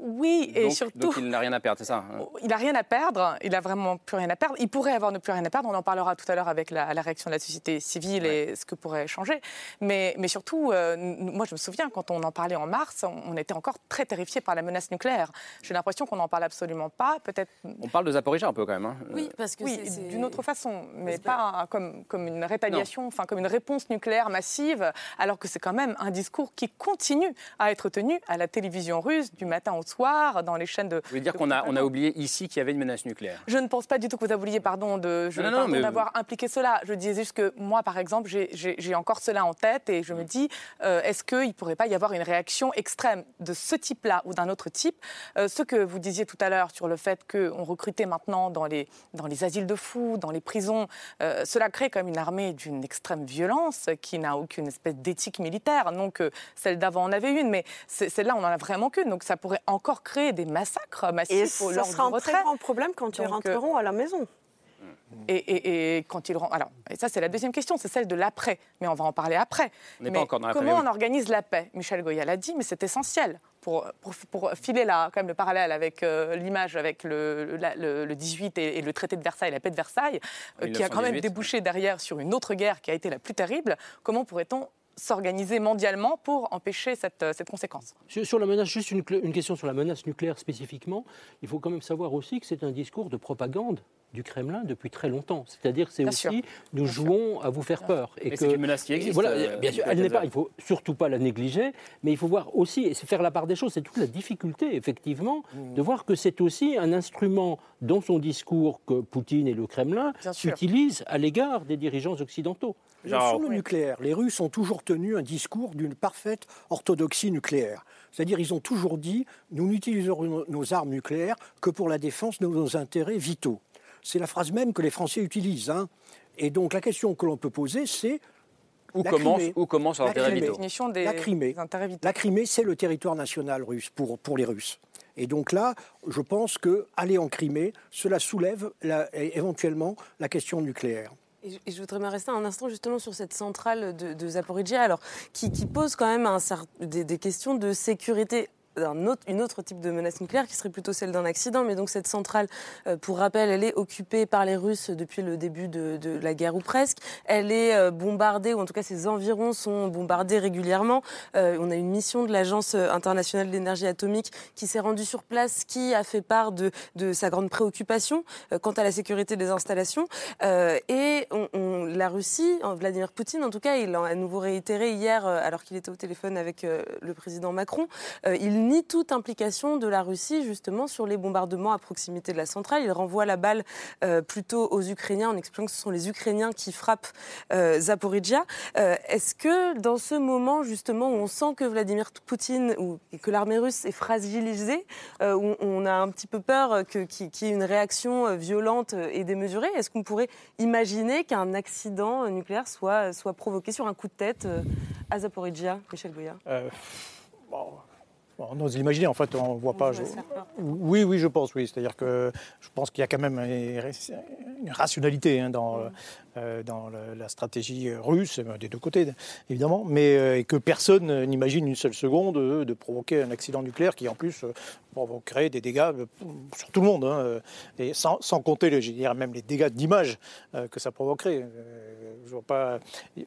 Oui, et surtout. Donc il n'a rien à perdre, c'est ça hein Il n'a rien à perdre, il n'a vraiment plus rien à perdre. Il pourrait avoir ne plus rien à perdre, on en parlera tout à l'heure avec la, réaction de la société civile et ce que pourrait changer. Mais, mais surtout, euh, moi je me souviens, quand on en parlait en mars, on, était encore très terrifiés par la menace nucléaire. J'ai l'impression qu'on n'en parle absolument pas, peut-être. On parle de Zaporizhia un peu quand même. Hein. Oui, parce que oui, d'une autre façon, mais pas comme, comme une rétaliation, enfin comme une réponse nucléaire massive, alors que c'est quand même un discours qui continue à être tenu à la télévision russe du matin au soir dans les chaînes de. Vous voulez dire qu'on a, on a oublié ici qu'il y avait une menace nucléaire Je ne pense pas du tout que vous oublié, pardon, de, je, Non, non, pardon d'avoir impliqué cela. Je disais juste que moi, par exemple, j'ai- j'ai j'ai encore cela en tête et je me dis, euh, est-ce qu'il ne pourrait pas y avoir une réaction extrême de ce type-là ou d'un autre type? Euh, Ce que vous disiez tout à l'heure sur le fait qu'on recrutait maintenant dans les, dans les asiles de fous, dans les prisons, euh, cela crée quand même une armée d'une extrême violence qui n'a aucune espèce d'éthique militaire. Non que celle d'avant en avait une, mais celle-là, on en a vraiment qu'une. Donc ça pourrait encore créer des massacres Et massifs ça lors sera du un très grand problème quand ils Donc, euh, rentreront à la maison. Et, et- et quand il rentre. Alors, et ça, c'est la deuxième question, c'est celle de l'après. Mais on va en parler après. On n'est Mais pas encore dans l'après, Comment oui. on organise la paix? Michel Goya l'a dit, mais c'est essentiel. Pour, pour, pour filer là, quand même le parallèle avec euh, l'image avec le, la- le, le 18 et, et le traité de Versailles, la paix de Versailles, euh, qui a quand même 1918. débouché derrière sur une autre guerre qui a été la plus terrible, comment pourrait-on s'organiser mondialement pour empêcher cette, euh, conséquence Sur, la menace, juste une question sur la menace nucléaire spécifiquement. Il faut quand même savoir aussi que c'est un discours de propagande du Kremlin depuis très longtemps. C'est-à-dire que c'est aussi sûr. nous jouons à vous faire peur. Mais que- c'est une menace qui et existe, Voilà, euh, bien sûr, elle n'est pas. Il faut surtout pas la négliger, mais il faut voir aussi et c'est faire la part des choses. C'est toute la difficulté, effectivement, Mmh. de voir que c'est aussi un instrument dans son discours que Poutine et le Kremlin Bien sûr. utilisent à l'égard des dirigeants occidentaux. Genre- Sur le nucléaire, les Russes ont toujours tenu un discours d'une parfaite orthodoxie nucléaire. C'est-à-dire, ils ont toujours dit nous n'utiliserons nos armes nucléaires que pour la défense de nos intérêts vitaux. C'est la phrase même que les Français utilisent. hein. Et donc, la question que l'on peut poser, c'est Où commence, où commence vitaux Définition des, La Crimée. des intérêts vitaux. La Crimée, c'est le territoire national russe pour, pour les Russes. Et donc là, je pense que aller en Crimée, cela soulève la- éventuellement la question nucléaire. Et je- voudrais me rester un instant justement sur cette centrale de, de Zaporizhia, alors qui, qui pose quand même un cer- des, des questions de sécurité. D'un autre, une autre type de menace nucléaire qui serait plutôt celle d'un accident, mais donc cette centrale, euh, pour rappel, elle est occupée par les Russes depuis le début de, la guerre ou presque. Elle est euh, bombardée, ou en tout cas ses environs sont bombardés régulièrement. Euh, on a une mission de l'Agence internationale de l'énergie atomique qui s'est rendue sur place, qui a fait part de, de sa grande préoccupation quant à la sécurité des installations. Et la Russie, Vladimir Poutine en tout cas, il l'a à nouveau réitéré hier, alors qu'il était au téléphone avec le président Macron, nie toute implication de la Russie justement sur les bombardements à proximité de la centrale. Il renvoie la balle euh, plutôt aux Ukrainiens en expliquant que ce sont les Ukrainiens qui frappent euh, Zaporizhia. Euh, Est-ce que dans ce moment justement où on sent que Vladimir Poutine ou et que l'armée russe est fragilisée, euh, où on a un petit peu peur qu'il y ait une réaction violente et démesurée, est-ce qu'on pourrait imaginer qu'un accident nucléaire soit, provoqué sur un coup de tête à Zaporizhia, Michel Goya bon, on ose l'imaginer, en fait, on ne voit pas. je-. Oui, oui, je pense, oui. C'est-à-dire que je pense qu'il y a quand même une rationalité hein, dans, euh, dans le- la stratégie russe, euh, des deux côtés, évidemment, mais euh, et que personne euh, n'imagine une seule seconde euh, de provoquer un accident nucléaire qui, en plus, euh, provoquerait des dégâts euh, sur tout le monde, hein, euh, et sans, sans compter, les- je dirais même les dégâts d'image euh, que ça provoquerait. Euh, je vois pas.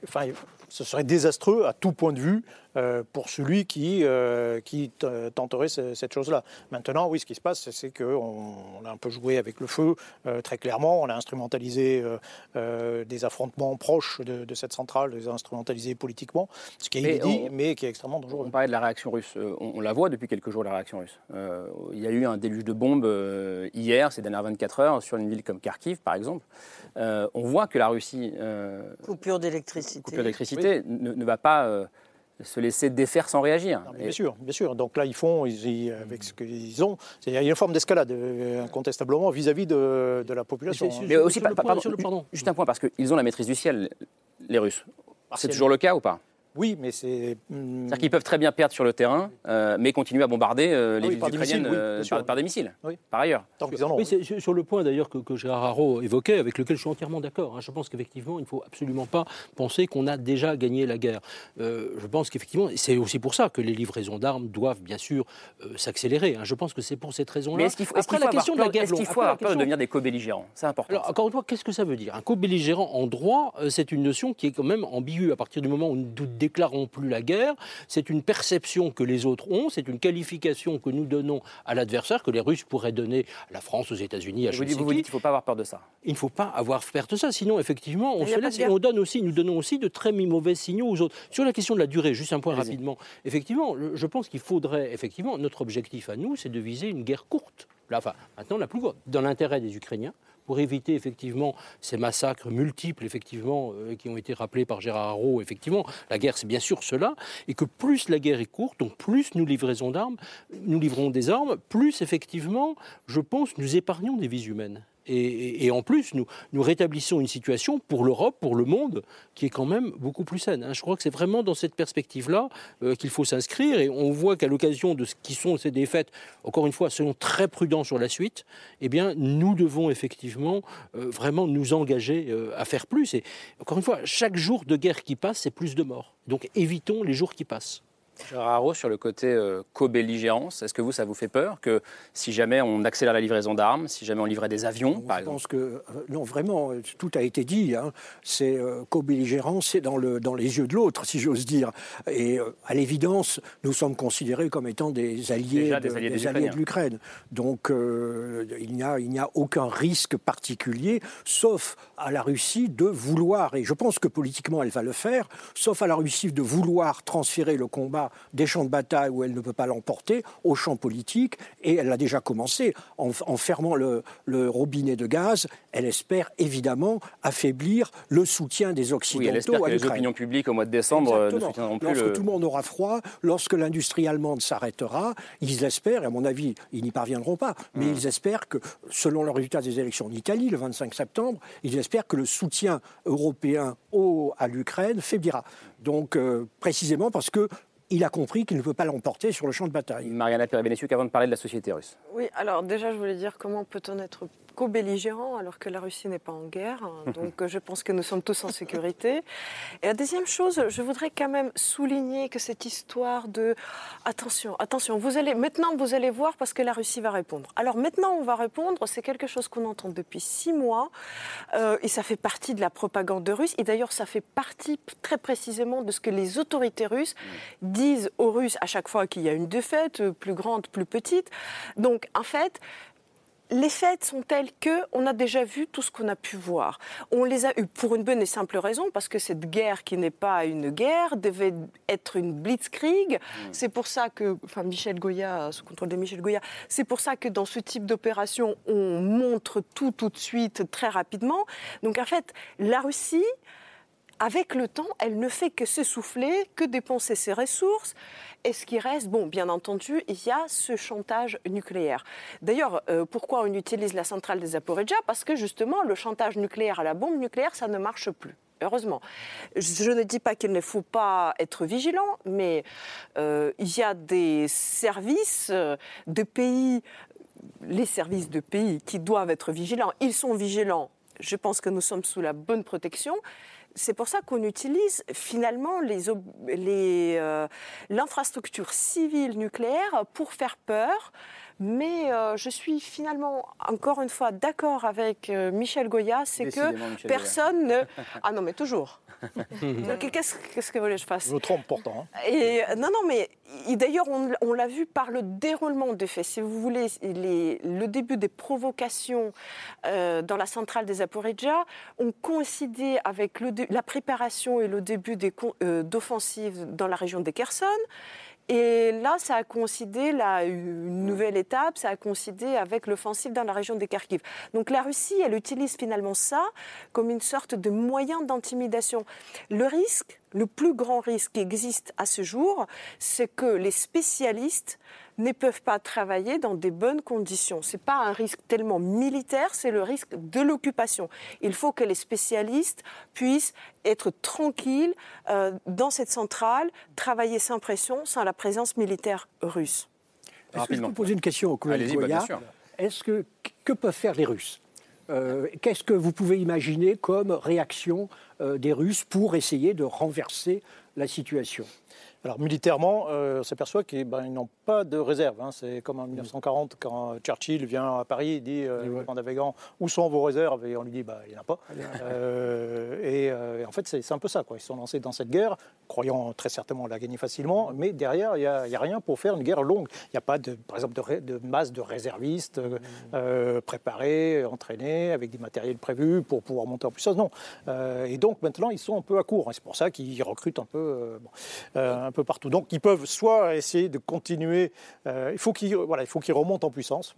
Enfin, ce serait désastreux à tout point de vue euh, pour celui qui, euh, qui tenterait ce- cette chose-là. Maintenant, oui, ce qui se passe, c'est qu'on on a un peu joué avec le feu, euh, très clairement. On a instrumentalisé euh, euh, des affrontements proches de, de cette centrale, les a instrumentalisés politiquement, ce qui est Mais inédit, on- mais qui est extrêmement dangereux. On parlait de la réaction russe. Euh, On, on la voit depuis quelques jours, la réaction russe. Euh, il y a eu un déluge de bombes euh, hier, ces dernières 24 heures, sur une ville comme Kharkiv, par exemple. Euh, on voit que la Russie, euh, Coupure d'électricité. coupure d'électricité, ne, ne va pas euh, se laisser défaire sans réagir. Non, mais bien sûr, bien sûr. Donc là, ils font, ils, ils- avec ce qu'ils ont, c'est-à-dire il y a une forme d'escalade, euh, incontestablement, vis-à-vis de, de la population. Mais hein. aussi, sur le pardon, sur le- pardon. juste un point, parce qu'ils ont la maîtrise du ciel, les Russes. C'est toujours le cas ou pas? Oui, mais c'est. hum, C'est-à-dire qu'ils peuvent très bien perdre sur le terrain, euh, mais continuer à bombarder euh, les Ah oui, villes par des ukrainiennes missiles, oui, euh, bien sûr. par, par des missiles, Oui. par ailleurs. tant qu'ils en ont. Oui, c'est sur- sur le point d'ailleurs que, que Gérard Haro évoquait, avec lequel je suis entièrement d'accord. hein. Je pense qu'effectivement, il ne faut absolument pas penser qu'on a déjà gagné la guerre. Euh, je pense qu'effectivement, c'est aussi pour ça que les livraisons d'armes doivent bien sûr euh, s'accélérer. hein. Je pense que c'est pour cette raison-là. Mais est-ce qu'il faut, est-ce Après qu'il faut la question de la guerre, est-ce qu'il longue, faut avoir peur de devenir des co-belligérants? C'est important. Alors, encore une fois, qu'est-ce que ça veut dire? Un co-belligérant en droit, euh, c'est une notion qui est quand même ambiguë. À partir du moment où on doute déclarons plus la guerre, c'est une perception que les autres ont, c'est une qualification que nous donnons à l'adversaire, que les Russes pourraient donner à la France, aux États-Unis, à Vous, je dites- sais vous dites qu'il ne faut pas avoir peur de ça. Il ne faut pas avoir peur de ça, sinon effectivement on se laisse et on donne aussi, nous donnons aussi de très mauvais signaux aux autres. Sur la question de la durée, juste un point rapidement. Effectivement, je pense qu'il faudrait effectivement notre objectif à nous, c'est de viser une guerre courte. Là, enfin, maintenant la plus courte, dans l'intérêt des Ukrainiens. Pour éviter effectivement ces massacres multiples, effectivement, euh, qui ont été rappelés par Gérard Haro, effectivement, la guerre c'est bien sûr cela, et que plus la guerre est courte, donc plus nous d'armes, nous livrons des armes, plus effectivement, je pense, nous épargnons des vies humaines. Et, en plus, nous, nous rétablissons une situation pour l'Europe, pour le monde, qui est quand même beaucoup plus saine. hein. Je crois que c'est vraiment dans cette perspective-là euh, qu'il faut s'inscrire. Et on voit qu'à l'occasion de ce qui sont ces défaites, encore une fois, soyons très prudents sur la suite, eh bien, nous devons effectivement euh, vraiment nous engager euh, à faire plus. Et encore une fois, chaque jour de guerre qui passe, c'est plus de morts. Donc évitons les jours qui passent. Gérard Haro, sur le côté euh, co-belligérance, est-ce que vous, ça vous fait peur que si jamais on accélère la livraison d'armes, si jamais on livrait des avions, par Je exemple pense que, euh, non, vraiment, euh, tout a été dit. hein. C'est euh, co-belligérance, c'est dans, le, dans les yeux de l'autre, si j'ose dire. Et euh, à l'évidence, nous sommes considérés comme étant des alliés, Déjà de, des alliés des des alliés de l'Ukraine. Donc, euh, il n'y a, il n'y a aucun risque particulier, sauf à la Russie de vouloir, et je pense que politiquement elle va le faire, sauf à la Russie de vouloir transférer le combat des champs de bataille où elle ne peut pas l'emporter au champ politique, et elle l'a déjà commencé en, en fermant le, le robinet de gaz. Elle espère évidemment affaiblir le soutien des Occidentaux Oui, elle espère à que les opinions publiques au mois de décembre euh, ne Exactement. soutiendront plus Lorsque le... tout le monde aura froid, lorsque l'industrie allemande s'arrêtera, ils espèrent, et à mon avis, ils n'y parviendront pas, mais ils espèrent que, selon le résultat des élections en Italie, le 25 septembre, ils espèrent que le soutien européen au- à l'Ukraine faiblira. Donc, euh, précisément parce que il a compris qu'il ne peut pas l'emporter sur le champ de bataille. Mariana Perebenesiuk, avant de parler de la société russe? Oui, alors déjà, je voulais dire comment peut-on être co-belligérant alors que la Russie n'est pas en guerre. hein. (laughs) Donc, euh, je pense que nous sommes tous en sécurité. Et la deuxième chose, je voudrais quand même souligner que cette histoire de attention, attention, vous allez maintenant vous allez voir parce que la Russie va répondre. Alors maintenant, on va répondre. C'est quelque chose qu'on entend depuis six mois euh, et ça fait partie de la propagande russe. Et d'ailleurs, ça fait partie très précisément de ce que les autorités russes disent aux Russes à chaque fois qu'il y a une défaite, euh, plus grande, plus petite. Donc, en fait, les faits sont tels que on a déjà vu tout ce qu'on a pu voir. On les a eus pour une bonne et simple raison, parce que cette guerre qui n'est pas une guerre devait être une blitzkrieg. C'est pour ça que, enfin Michel Goya, sous contrôle de Michel Goya, c'est pour ça que dans ce type d'opération, on montre tout tout de suite très rapidement. Donc en fait, la Russie avec le temps, elle ne fait que s'essouffler, que dépenser ses ressources. Et ce qui reste, bon, bien entendu, il y a ce chantage nucléaire. D'ailleurs, euh, pourquoi on utilise la centrale des Zaporizhzhia Parce que justement, le chantage nucléaire à la bombe nucléaire, ça ne marche plus. Heureusement. Je ne dis pas qu'il ne faut pas être vigilant, mais euh, il y a des services euh, de pays, les services de pays qui doivent être vigilants. Ils sont vigilants. Je pense que nous sommes sous la bonne protection. C'est pour ça qu'on utilise finalement les ob- les, euh, l'infrastructure civile nucléaire pour faire peur. Mais euh, je suis finalement, encore une fois, d'accord avec euh, Michel Goya, c'est que Goya. personne ne... Ah non, mais toujours. (laughs) Qu'est-ce qu'est-ce que vous voulez que je fasse Je me trompe pourtant. hein. et, euh, non, non, mais d'ailleurs, on, on l'a vu par le déroulement des faits. Si vous voulez, les- le début des provocations euh, dans la centrale des Zaporizhzhia ont coïncidé avec le la préparation et le début des euh, d'offensives dans la région des Kherson. Et là, ça a coïncidé, là, une nouvelle étape, ça a coïncidé avec l'offensive dans la région des Kharkiv. Donc la Russie, elle utilise finalement ça comme une sorte de moyen d'intimidation. Le risque, le plus grand risque qui existe à ce jour, c'est que les spécialistes ne peuvent pas travailler dans des bonnes conditions. Ce n'est pas un risque tellement militaire, c'est le risque de l'occupation. Il faut que les spécialistes puissent être tranquilles euh, dans cette centrale, travailler sans pression, sans la présence militaire russe. Est-ce que je peux poser une question au collègue Allez-y, bah, Goya. Est-ce que que peuvent faire les Russes Euh, Qu'est-ce que vous pouvez imaginer comme réaction euh, des Russes pour essayer de renverser la situation? Alors militairement, euh, on s'aperçoit qu'ils ben, n'ont pas de réserve. hein. C'est comme en 1940 quand Churchill vient à Paris et dit euh, en navigant où sont vos réserves? Et on lui dit bah, il n'y en a pas. Euh, et, euh, et en fait c'est un peu ça. Quoi. Ils sont lancés dans cette guerre, croyant très certainement la gagner facilement, mais derrière il n'y a, rien pour faire une guerre longue. Il n'y a pas de, par exemple de, ré- de masse de réservistes euh, préparés, entraînés, avec des matériels prévus pour pouvoir monter en puissance. Non. Et donc maintenant ils sont un peu à court. Et C'est pour ça qu'ils recrutent un peu, bon, un partout. Donc ils peuvent soit essayer de continuer. euh, il faut qu'ils voilà, remontent en puissance.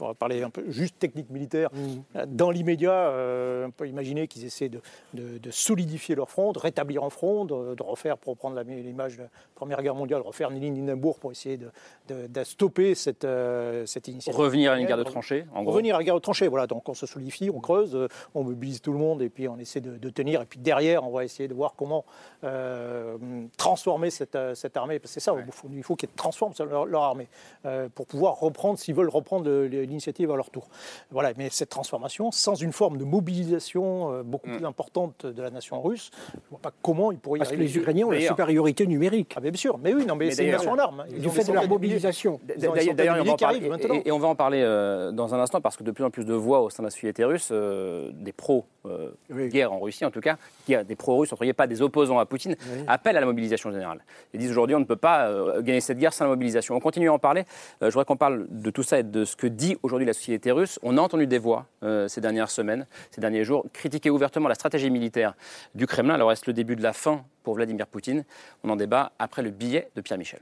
On va parler un peu juste technique militaire. Euh, Dans l'immédiat, euh, on peut imaginer qu'ils essaient de, de- de solidifier leur front, de rétablir un front, de, de refaire, pour reprendre l'image de la Première Guerre mondiale, refaire une ligne d'Hindenburg pour essayer de, de- de stopper cette, euh, cette initiative. Revenir à une guerre de tranchées, en gros. Revenir à la guerre de tranchées, voilà. Donc on se solidifie, on creuse, euh, on mobilise tout le monde et puis on essaie de, de tenir. Et puis derrière, on va essayer de voir comment euh, transformer cette, euh, cette armée. Parce que c'est ça, il faut, il faut qu'ils transforment leur, leur armée euh, pour pouvoir reprendre, s'ils veulent reprendre le- l'initiative à leur tour. Voilà. Mais cette transformation, sans une forme de mobilisation euh, beaucoup plus importante de la nation russe, je ne vois pas comment ils pourraient y Parce que les Ukrainiens ont la supériorité numérique. Ah, mais bien sûr, mais oui, non, mais, Mais c'est une nation en armes. Ils Du fait de leur mobilisation. D'ailleurs, on va en parler, et, et on va en parler euh, dans un instant parce que de plus en plus de voix au sein de la société russe, euh, des pro-guerre en Russie en tout cas, qui a des pro-russes, entre guillemets, pas des opposants à Poutine, appellent à la mobilisation générale. Ils disent aujourd'hui on ne peut pas euh, gagner cette guerre sans la mobilisation. On continue à en parler. Euh, je voudrais qu'on parle de tout ça et de ce que dit aujourd'hui la société russe. On a entendu des voix euh, ces dernières semaines, ces derniers jours, critiquer ouvertement la stratégie militaire du Kremlin. Alors est-ce le début de la fin pour Vladimir Poutine? On en débat après le billet de Pierre Michel.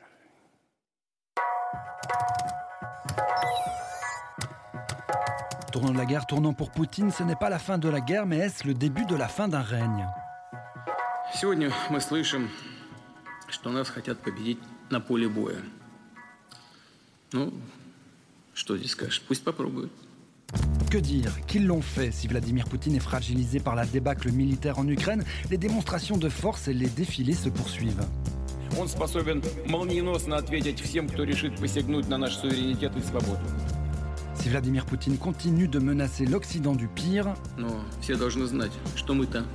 Tournant de la guerre, tournant pour Poutine, ce n'est pas la fin de la guerre, mais est-ce le début de la fin d'un règne Сегодня мы слышим, что нас хотят победить на поле боя. Ну, что здесь скажешь? Пусть попробуют. Que dire Qu'ils l'ont fait Si Vladimir Poutine est fragilisé par la débâcle militaire en Ukraine, les démonstrations de force et les défilés se poursuivent. Он способен молниеносно ответить всем, кто решит посягнуть на наш суверенитет и свободу. Si Vladimir Poutine continue de menacer l'Occident du pire, Но все должны знать, что мы-то,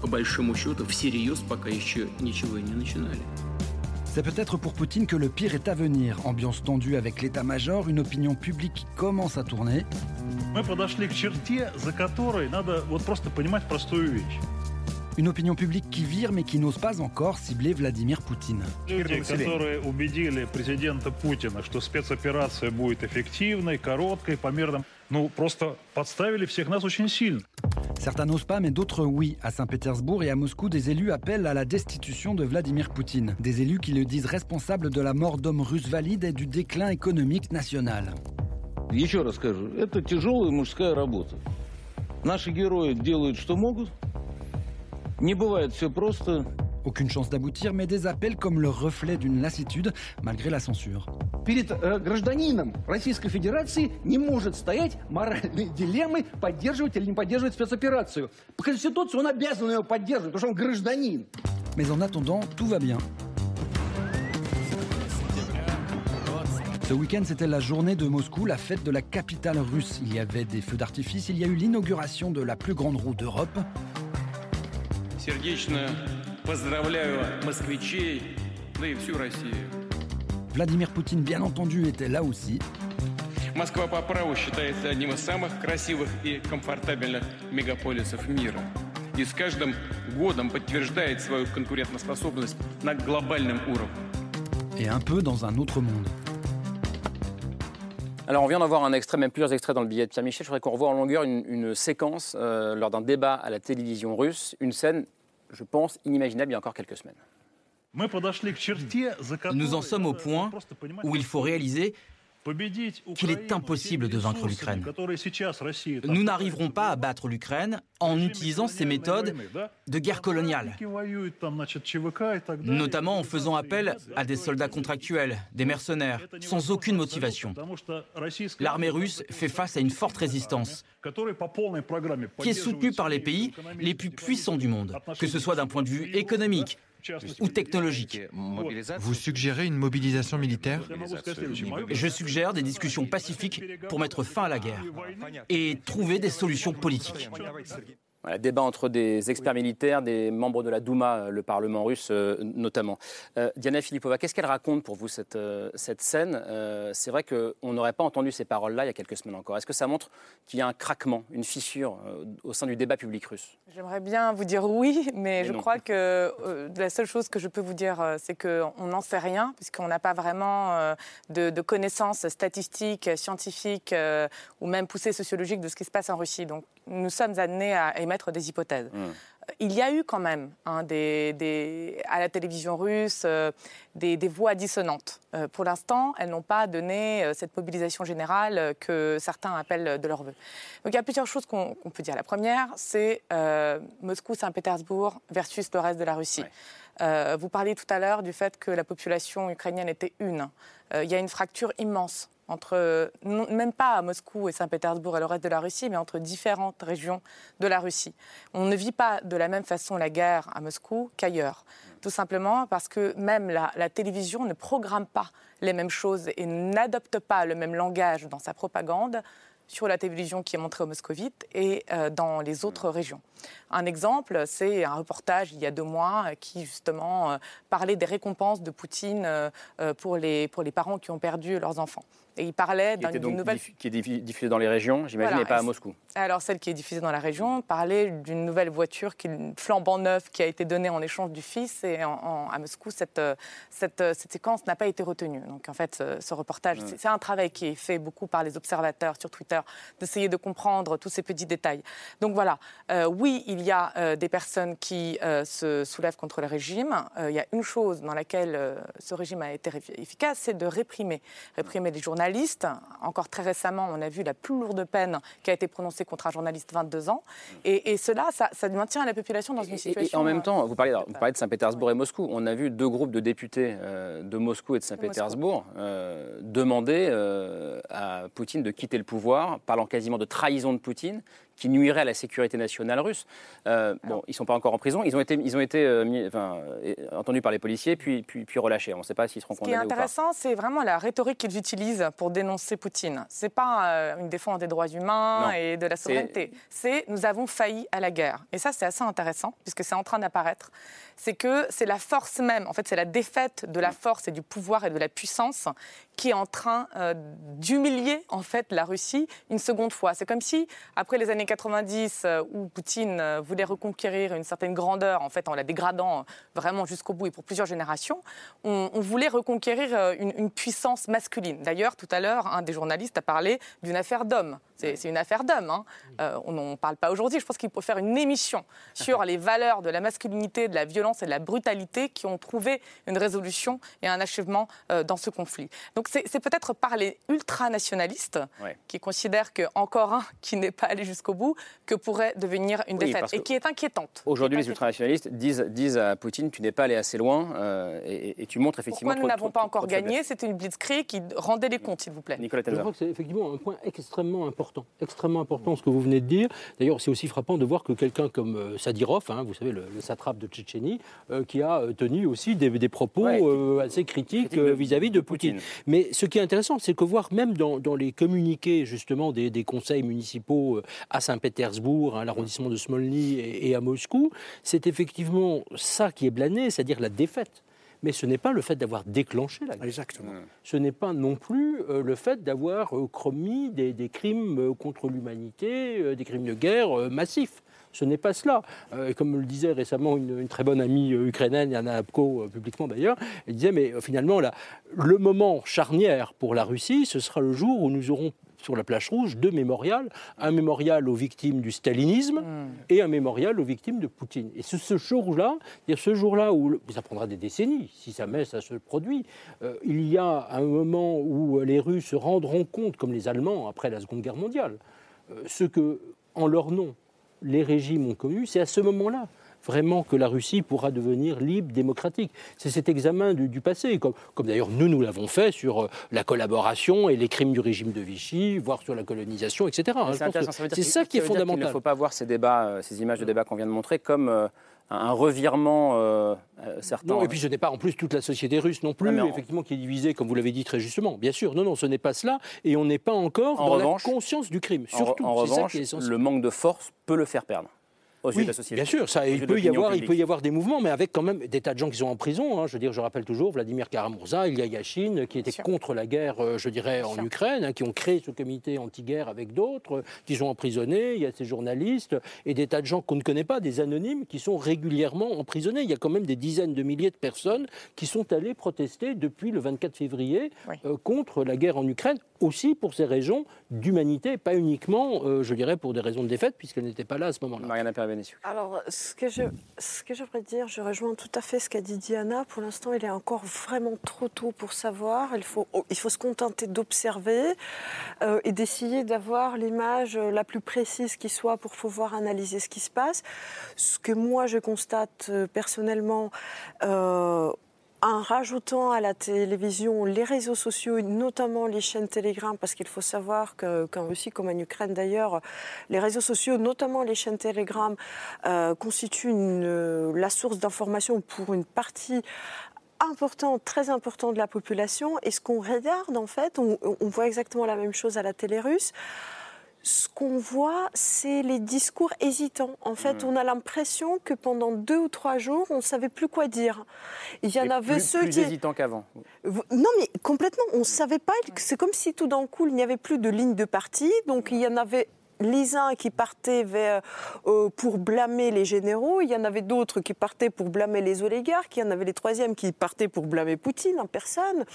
по большому счету, всерьез пока еще ничего и не начинали. c'est peut-être pour Poutine que le pire est à venir. Ambiance tendue avec l'état-major, une opinion publique qui commence à tourner. Мы подошли к черте, за которой надо вот просто понимать простую вещь. Une opinion publique qui vire mais qui n'ose pas encore cibler Vladimir Poutine. Люди, которые убедили президента Путина, что спецоперация будет эффективной, короткой, по мерным, ну, просто подставили всех нас очень сильно. Certains n'osent pas, mais d'autres oui. À Saint-Pétersbourg et à Moscou, des élus appellent à la destitution de Vladimir Poutine. Des élus qui le disent responsable de la mort d'hommes russes valides et du déclin économique national. Еще раз скажу, это тяжелая мужская работа. Наши герои делают, что могут. Aucune chance d'aboutir, mais des appels comme le reflet d'une lassitude, malgré la censure. Перед э, гражданином Российской Федерации не может стоять моральной дилеммы поддерживать или не поддерживать спецоперацию. По Конституции он обязан ее поддерживать, потому что он гражданин. (laughs) Mais en attendant, tout va bien. Ce week-end, c'était la journée de Moscou, la fête de la capitale russe. Il y avait des feux d'artifice, il y a eu l'inauguration de la plus grande roue d'Europe. Сердечно поздравляю москвичей, да и всю Россию. Vladimir Poutine, bien entendu, était là aussi. Москва по праву считается одним из самых красивых и комфортабельных мегаполисов мира. И с каждым годом подтверждает свою конкурентоспособность на глобальном уровне. Et un peu dans un autre monde. Alors on vient d'avoir un extrait, même plusieurs extraits dans le billet de Pierre Michel. Je voudrais qu'on revoie en longueur une, séquence euh, lors d'un débat à la télévision russe, une scène, je pense, inimaginable il y a encore quelques semaines. Nous en sommes au point où il faut réaliser qu'il est impossible de vaincre l'Ukraine. Nous n'arriverons pas à battre l'Ukraine en utilisant ces méthodes de guerre coloniale, notamment en faisant appel à des soldats contractuels, des mercenaires, sans aucune motivation. L'armée russe fait face à une forte résistance qui est soutenue par les pays les plus puissants du monde, que ce soit d'un point de vue économique, ou technologique. Vous suggérez une mobilisation militaire Je suggère des discussions pacifiques pour mettre fin à la guerre et trouver des solutions politiques. Voilà, débat entre des experts militaires, des membres de la Douma, euh, le Parlement russe euh, notamment. Euh, Diana Filipova, qu'est-ce qu'elle raconte pour vous cette, euh, cette scène? C'est vrai qu'on n'aurait pas entendu ces paroles-là il y a quelques semaines encore. Est-ce que ça montre qu'il y a un craquement, une fissure au sein du débat public russe? J'aimerais bien vous dire oui, mais Mais je non. crois que la seule chose que je peux vous dire, c'est qu'on n'en sait rien, puisqu'on n'a pas vraiment de, de connaissances statistiques, scientifiques ou même poussées sociologiques de ce qui se passe en Russie. Donc nous sommes amenés à émettre des hypothèses. Il y a eu quand même hein, des, des- à la télévision russe euh, des, des voix dissonantes. Euh, pour l'instant, elles n'ont pas donné euh, cette mobilisation générale euh, que certains appellent de leur vœu. Donc il y a plusieurs choses qu'on peut dire. La première, c'est euh, Moscou-Saint-Pétersbourg versus le reste de la Russie. Euh, vous parliez tout à l'heure du fait que la population ukrainienne était une. Euh, il y a une fracture immense entre, non- même pas à Moscou et Saint-Pétersbourg et le reste de la Russie, mais entre différentes régions de la Russie. On ne vit pas de la même façon la guerre à Moscou qu'ailleurs. Tout simplement parce que même la, la télévision ne programme pas les mêmes choses et n'adopte pas le même langage dans sa propagande sur la télévision qui est montrée aux moscovites et euh, dans les autres régions. Un exemple, c'est un reportage il y a deux mois qui justement euh, parlait des récompenses de Poutine euh, euh, pour, les, pour les parents qui ont perdu leurs enfants. Et il parlait d'une nouvelle qui est diffu- diffusée dans les régions, j'imagine, Voilà, et pas à Moscou. alors, celle qui est diffusée dans la région parlait d'une nouvelle voiture qui, flambant neuve qui a été donnée en échange du fils. Et en- en- à Moscou, cette, euh, cette, euh, cette séquence n'a pas été retenue. Donc, en fait, ce, ce reportage, Ouais. c'est- un travail qui est fait beaucoup par les observateurs sur Twitter, d'essayer de comprendre tous ces petits détails. Donc, voilà. Euh, oui, il y a euh, des personnes qui euh, se soulèvent contre le régime. Euh, il y a une chose dans laquelle euh, ce régime a été efficace, c'est de réprimer. Réprimer les journalistes. Encore très récemment, on a vu la plus lourde peine qui a été prononcée contre un journaliste 22 ans. Et, et cela, ça, ça maintient la population dans une situation. et en même euh, temps, vous parlez, alors, vous parlez de Saint-Pétersbourg et Moscou. On a vu deux groupes de députés euh, de Moscou et de Saint-Pétersbourg euh, demander euh, à Poutine de quitter le pouvoir, parlant quasiment de trahison de Poutine, qui nuirait à la sécurité nationale russe. Euh, bon, ils ne sont pas encore en prison. Ils ont été, ils ont été euh, mis- enfin, euh, entendus par les policiers, puis, puis, puis relâchés. On ne sait pas s'ils seront Ce qui est condamnés pas. intéressant, c'est vraiment la rhétorique qu'ils utilisent pour dénoncer Poutine. C'est pas euh, une défense des droits humains Non. et de la souveraineté. C'est nous avons failli à la guerre. Et ça, c'est assez intéressant puisque c'est en train d'apparaître. C'est que c'est la force même. En fait, c'est la défaite de la force et du pouvoir et de la puissance qui est en train euh, d'humilier en fait la Russie une seconde fois. C'est comme si après les années 90 euh, où Poutine euh, voulait reconquérir une certaine grandeur en fait en la dégradant vraiment jusqu'au bout et pour plusieurs générations, on, voulait reconquérir une, une puissance masculine. D'ailleurs, tout à l'heure, un des journalistes a parlé d'une affaire d'homme. C'est une affaire d'homme. hein. Euh, on n'en parle pas aujourd'hui. Je pense qu'il faut faire une émission (laughs) sur les valeurs de la masculinité, de la violence et de la brutalité qui ont trouvé une résolution et un achèvement euh, dans ce conflit. Donc c'est peut-être par les ultranationalistes Ouais. qui considèrent qu'encore un (laughs) qui n'est pas allé jusqu'au bout que pourrait devenir une Oui, défaite et qui est inquiétante. Aujourd'hui, les ultranationalistes disent, disent à Poutine Tu n'es pas allé assez loin euh, et, et tu montres effectivement. Pourquoi nous n'avons pas encore gagné? C'était une blitzkrieg qui rendait les comptes, s'il vous plaît. Nicolas Je crois que c'est effectivement un point extrêmement important, extrêmement important ce que vous venez de dire. D'ailleurs, c'est aussi frappant de voir que quelqu'un comme euh, Sadirov, hein, vous savez, le, le satrape de Tchétchénie, euh, qui a euh, tenu aussi des, des propos Ouais, euh, assez critiques vis-à-vis de, de Poutine. Poutine. Mais ce qui est intéressant, c'est que voir même dans, dans les communiqués justement des, des conseils municipaux à Saint-Pétersbourg, à l'arrondissement de Smolny et, et à Moscou, c'est effectivement ça qui est blâné, c'est-à-dire la défaite. Mais ce n'est pas le fait d'avoir déclenché la guerre. Exactement. Ce n'est pas non plus euh, le fait d'avoir euh, commis des, des crimes euh, contre l'humanité, euh, des crimes de guerre euh, massifs. Ce n'est pas cela. Euh, et comme le disait récemment une, une très bonne amie ukrainienne, Yana Apko, euh, publiquement d'ailleurs, elle disait, mais euh, finalement, là, le moment charnière pour la Russie, ce sera le jour où nous aurons sur la plage rouge deux mémorials, un mémorial aux victimes du stalinisme et un mémorial aux victimes de Poutine. Et ce, ce jour-là, ce jour-là où ça prendra des décennies, si jamais ça se produit, euh, il y a un moment où euh, les Russes se rendront compte, comme les Allemands après la Seconde Guerre mondiale, euh, ce que, en leur nom, les régimes ont connu, c'est à ce moment-là vraiment que la Russie pourra devenir libre, démocratique. C'est cet examen du, du passé, comme, comme d'ailleurs nous, nous l'avons fait sur euh, la collaboration et les crimes du régime de Vichy, voire sur la colonisation, etc. hein. C'est. Ça ça qui est fondamental. ne faut pas voir ces débats, euh, ces images de débat qu'on vient de montrer comme euh, un- revirement euh, euh, certain. Non, et puis ce n'est pas en plus toute la société russe non plus, Non, mais en- effectivement, qui est divisée, comme vous l'avez dit très justement. Bien sûr, non, non, ce n'est pas cela, et on n'est pas encore En dans revanche- la conscience du crime. Surtout, en ça revanche, qui est essentiel. le manque de force peut le faire perdre. Aux yeux Oui, de la société. Bien sûr, ça, il, peut y avoir, il publique. peut y avoir des mouvements, mais avec quand même des tas de gens qui sont en prison. hein. Je veux dire, je rappelle toujours Vladimir Karamurza, Ilya Yashin, qui étaient contre la guerre, euh, je dirais, en Ukraine, hein, qui ont créé ce comité anti-guerre avec d'autres, euh, qui sont emprisonnés. Il y a ces journalistes et des tas de gens qu'on ne connaît pas, des anonymes, qui sont régulièrement emprisonnés. Il y a quand même des dizaines de milliers de personnes qui sont allées protester depuis le 24 février euh, contre la guerre en Ukraine, aussi pour ces raisons d'humanité, pas uniquement, euh, je dirais, pour des raisons de défaite, puisqu'elle n'était pas là à ce moment-là. Alors, ce que, j'aimerais dire, je rejoins tout à fait ce qu'a dit Diana. Pour l'instant, il est encore vraiment trop tôt pour savoir. Il faut, il faut se contenter d'observer euh, et d'essayer d'avoir l'image la plus précise qui soit pour pouvoir analyser ce qui se passe. Ce que moi, je constate euh, personnellement, euh, en rajoutant à la télévision les réseaux sociaux, notamment les chaînes Telegram, parce qu'il faut savoir que- qu'en Russie, comme en Ukraine d'ailleurs, les réseaux sociaux, notamment les chaînes Telegram, euh, constituent euh, la source d'information pour une partie importante, très importante de la population. Et ce qu'on regarde, en fait, on voit exactement la même chose à la télé russe. Ce qu'on voit, c'est les discours hésitants. En fait, Mm. on a l'impression que pendant deux ou trois jours, on ne savait plus quoi dire. Il y en Et avait plus, ceux plus qui... hésitant qu'avant. Non, mais complètement. On ne savait pas. C'est comme si tout d'un coup, il n'y avait plus de ligne de parti. Donc, il y en avait les uns qui partaient vers, euh, pour blâmer les généraux, il y en avait d'autres qui partaient pour blâmer les oligarques, il y en avait les troisièmes qui partaient pour blâmer Poutine en personne.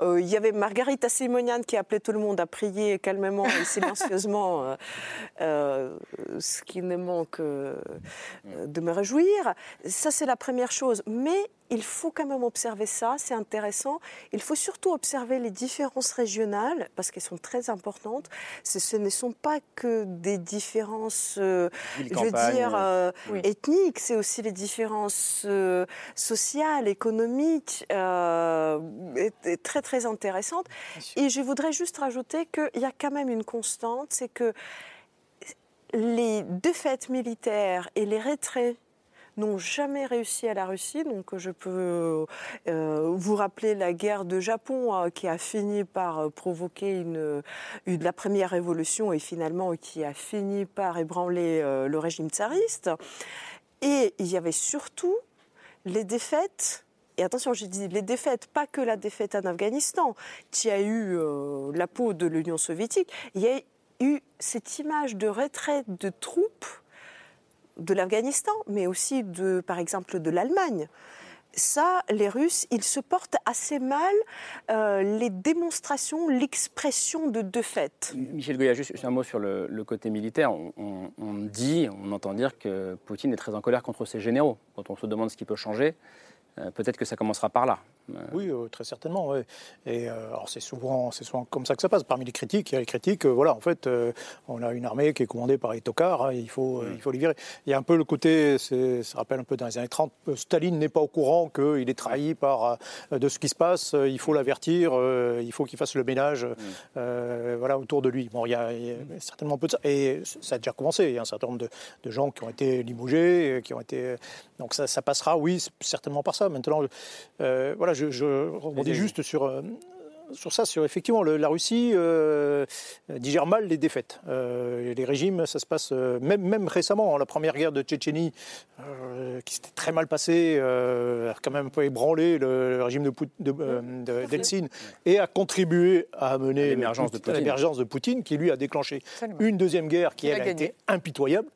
Euh, il y avait Margarita Simonian qui appelait tout le monde à prier calmement et silencieusement, (laughs) euh, ce qui ne manque de me réjouir. Ça, c'est la première chose. Mais il faut quand même observer ça, c'est intéressant. Il faut surtout observer les différences régionales, parce qu'elles sont très importantes. Ce, ce ne sont pas que des différences, euh, Ville, je veux campagne, dire, euh, oui. ethniques, c'est aussi les différences euh, sociales, économiques, euh, et- et très très intéressantes. Et je voudrais juste rajouter qu'il y a quand même une constante, c'est que les défaites militaires et les retraits n'ont jamais réussi à la Russie. Donc je peux euh, vous rappeler la guerre de Japon euh, qui a fini par euh, provoquer une, la première révolution et finalement qui a fini par ébranler le régime tsariste. Et il y avait surtout les défaites. Et attention, j'ai dit les défaites, pas que la défaite en Afghanistan, qui a eu la peau de l'Union soviétique. Il y a eu cette image de retraite de troupes de l'Afghanistan, mais aussi de, par exemple, de l'Allemagne. Ça, les Russes, ils se portent assez mal euh, les démonstrations, l'expression de défaite. Michel Goya, juste un mot sur le, côté militaire. On dit, on entend dire que Poutine est très en colère contre ses généraux. Quand on se demande ce qui peut changer, euh, peut-être que ça commencera par là. Oui, euh, très certainement. ouais. Et euh, alors c'est souvent, c'est souvent comme ça que ça passe. Parmi les critiques, il y a les critiques. euh, voilà, en fait, on a une armée qui est commandée par les tocards. hein, il faut, euh, il faut les virer. Il y a un peu le côté, ça rappelle un peu dans les années 30. euh, Staline n'est pas au courant qu'il est trahi par de ce qui se passe. il faut l'avertir. il faut qu'il fasse le ménage, euh, voilà, autour de lui. Bon, il y, a, il y a certainement un peu de ça. Et ça a déjà commencé. Il y a un certain nombre de, de gens qui ont été limogés, qui ont été. Donc ça, ça passera, oui, certainement par ça. Maintenant, voilà, je, je juste sur, euh, sur ça, sur effectivement le- la Russie euh, digère mal les défaites. Euh, les régimes, ça se passe euh, même, même récemment, la première guerre de Tchétchénie, euh, qui s'était très mal passée, euh, a quand même un peu ébranlé le, le régime de, Pout- de, de- d'Eltsine et a contribué à amener l'émergence de Poutine. l'émergence de Poutine, qui lui a déclenché Absolument. une deuxième guerre qui Il elle, a été impitoyable,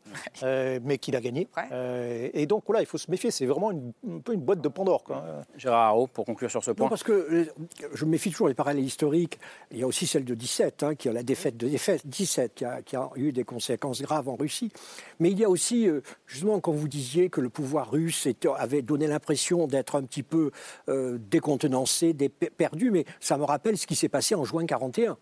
euh, mais qu'il a gagné. Euh, et donc voilà, il faut se méfier. C'est vraiment une, un peu une boîte de Pandore. Quoi. Gérard Haro, pour conclure sur ce point. Non, parce que je me méfie toujours des Il y a aussi celle de 17, hein, qui a la défaite de défaite, 17, qui a, eu des conséquences graves en Russie. Mais il y a aussi, euh, justement, quand vous disiez que le pouvoir russe avait donné l'impression d'être un petit peu euh, décontenancé, dé- perdu, mais ça me rappelle ce qui s'est passé en juin 41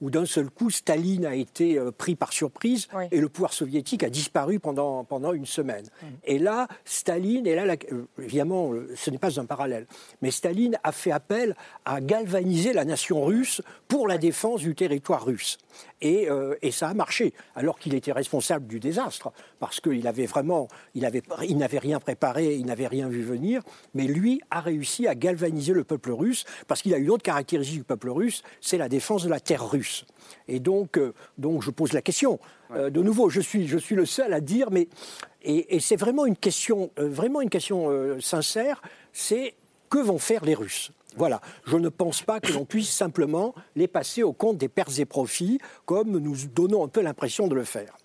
où d'un seul coup, Staline a été euh, pris par surprise et le pouvoir soviétique a disparu pendant, pendant une semaine. Et là, Staline, et là, la- euh, évidemment, euh, ce n'est pas un parallèle, mais Staline a fait appel à galvaniser la nation russe pour la défense du territoire russe. Et, euh, et ça a marché, alors qu'il était responsable du désastre, parce qu'il avait vraiment, il avait- il n'avait rien préparé, il n'avait rien vu venir, mais lui a réussi à galvaniser le peuple russe, parce qu'il a une autre caractéristique du peuple russe, c'est la défense de la terre russe. Et donc, euh, donc je pose la question. Euh, de nouveau, je suis, je suis le seul à dire, mais et, c'est vraiment une question, vraiment une question sincère. C'est que vont faire les Russes voilà, je ne pense pas que l'on puisse simplement les passer au compte des pertes et profits, comme nous donnons un peu l'impression de le faire.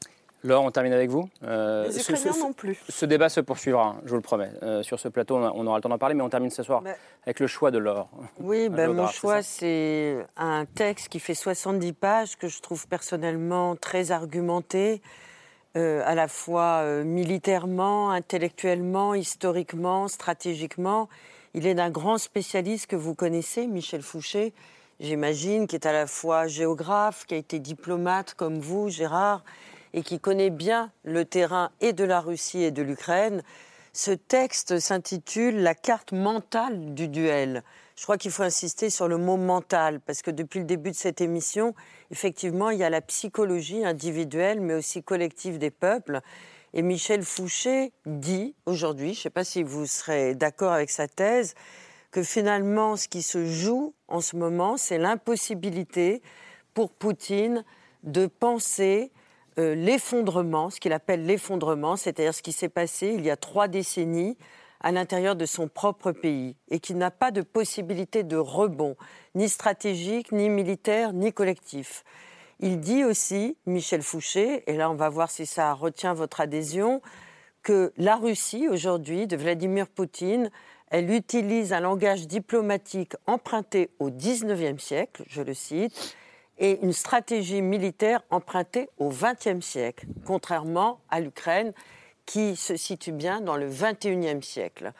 Laure, on termine avec vous. Euh, les Ukrainiens non plus. Ce débat se poursuivra, je vous le promets. Euh, sur ce plateau, on aura le temps d'en parler, mais on termine ce soir avec le choix de Laure. Oui, ben, mon choix, c'est un texte qui fait 70 pages, que je trouve personnellement très argumenté, euh, à la fois militairement, intellectuellement, historiquement, stratégiquement. Il est d'un grand spécialiste que vous connaissez, Michel Fouché, j'imagine, qui est à la fois géographe, qui a été diplomate comme vous, Gérard et qui connaît bien le terrain et de la Russie et de l'Ukraine, ce texte s'intitule La carte mentale du duel. Je crois qu'il faut insister sur le mot mental, parce que depuis le début de cette émission, effectivement, il y a la psychologie individuelle, mais aussi collective des peuples. Et Michel Fouché dit aujourd'hui, je ne sais pas si vous serez d'accord avec sa thèse, que finalement, ce qui se joue en ce moment, c'est l'impossibilité pour Poutine de penser euh, l'effondrement, ce qu'il appelle l'effondrement, c'est-à-dire ce qui s'est passé il y a trois décennies à l'intérieur de son propre pays et qui n'a pas de possibilité de rebond, ni stratégique, ni militaire, ni collectif. Il dit aussi, Michel Fouché, et là on va voir si ça retient votre adhésion, que la Russie aujourd'hui, de Vladimir Poutine, elle utilise un langage diplomatique emprunté au XIXe siècle, je le cite, et une stratégie militaire empruntée au XXe siècle, contrairement à l'Ukraine qui se situe bien dans le XXIe siècle.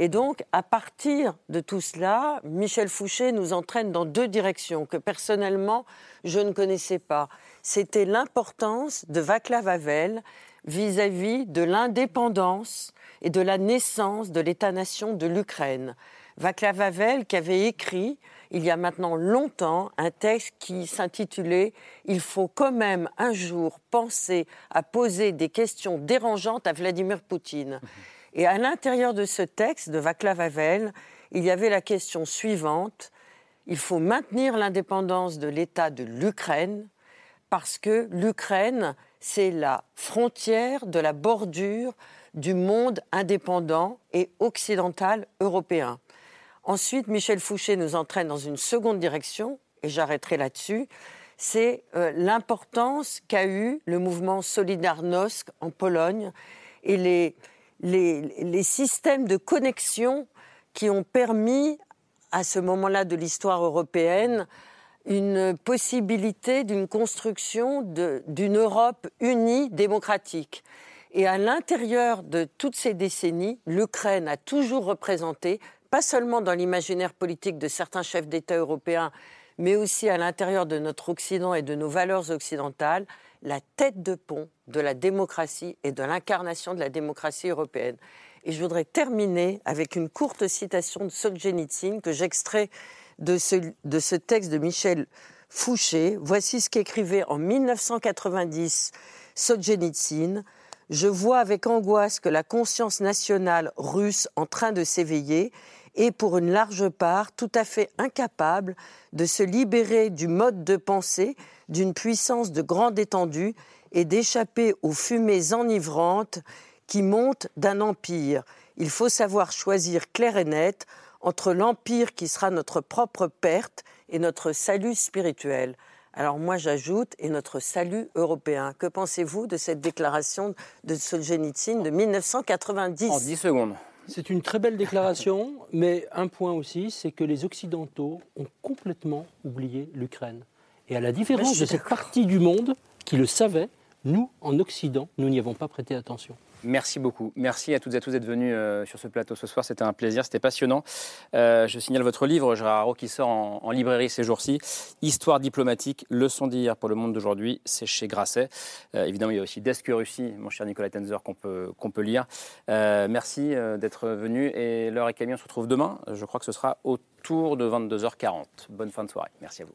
Et donc, à partir de tout cela, Michel Fouché nous entraîne dans deux directions que personnellement, je ne connaissais pas. C'était l'importance de Václav Havel vis-à-vis de l'indépendance et de la naissance de l'État-nation de l'Ukraine. Václav Havel qui avait écrit il y a maintenant longtemps un texte qui s'intitulait Il faut quand même un jour penser à poser des questions dérangeantes à Vladimir Poutine. Et à l'intérieur de ce texte de Václav Havel, il y avait la question suivante il faut maintenir l'indépendance de l'État de l'Ukraine parce que l'Ukraine, c'est la frontière de la bordure du monde indépendant et occidental européen. Ensuite, Michel Fouché nous entraîne dans une seconde direction, et j'arrêterai là-dessus, c'est euh, l'importance qu'a eu le mouvement Solidarnosc en Pologne et les, les, systèmes de connexion qui ont permis, à ce moment-là de l'histoire européenne, une possibilité d'une construction d'une Europe unie démocratique. Et à l'intérieur de toutes ces décennies, l'Ukraine a toujours représenté pas seulement dans l'imaginaire politique de certains chefs d'État européens, mais aussi à l'intérieur de notre Occident et de nos valeurs occidentales, la tête de pont de la démocratie et de l'incarnation de la démocratie européenne. Et je voudrais terminer avec une courte citation de Solzhenitsyn que j'extrais de ce, texte de Michel Fouché. Voici ce qu'écrivait en 1990 Solzhenitsyn. Je vois avec angoisse que la conscience nationale russe en train de s'éveiller et pour une large part tout à fait incapable de se libérer du mode de pensée d'une puissance de grande étendue et d'échapper aux fumées enivrantes qui montent d'un empire. Il faut savoir choisir clair et net entre l'empire qui sera notre propre perte et notre salut spirituel. Alors moi j'ajoute, et notre salut européen. Que pensez-vous de cette déclaration de Solzhenitsyn de 1990 En 10 secondes. C'est une très belle déclaration, (laughs) mais un point aussi, c'est que les Occidentaux ont complètement oublié l'Ukraine. Et à la différence de cette partie du monde qui le savait, nous, en Occident, nous n'y avons pas prêté attention. Merci beaucoup. Merci à toutes et à tous d'être venus euh, sur ce plateau ce soir. C'était un plaisir, c'était passionnant. Euh, je signale votre livre, Gérard Haro, qui sort en, librairie ces jours-ci. Histoire diplomatique, leçon d'hier pour le monde d'aujourd'hui. C'est chez Grasset. Euh, évidemment, il y a aussi Desk Russie, mon cher Nicolas Tenzer, qu'on peut, peut lire. merci d'être venu. Et l'heure est Camille, on se retrouve demain. Je crois que ce sera autour de 22h40. Bonne fin de soirée. Merci à vous.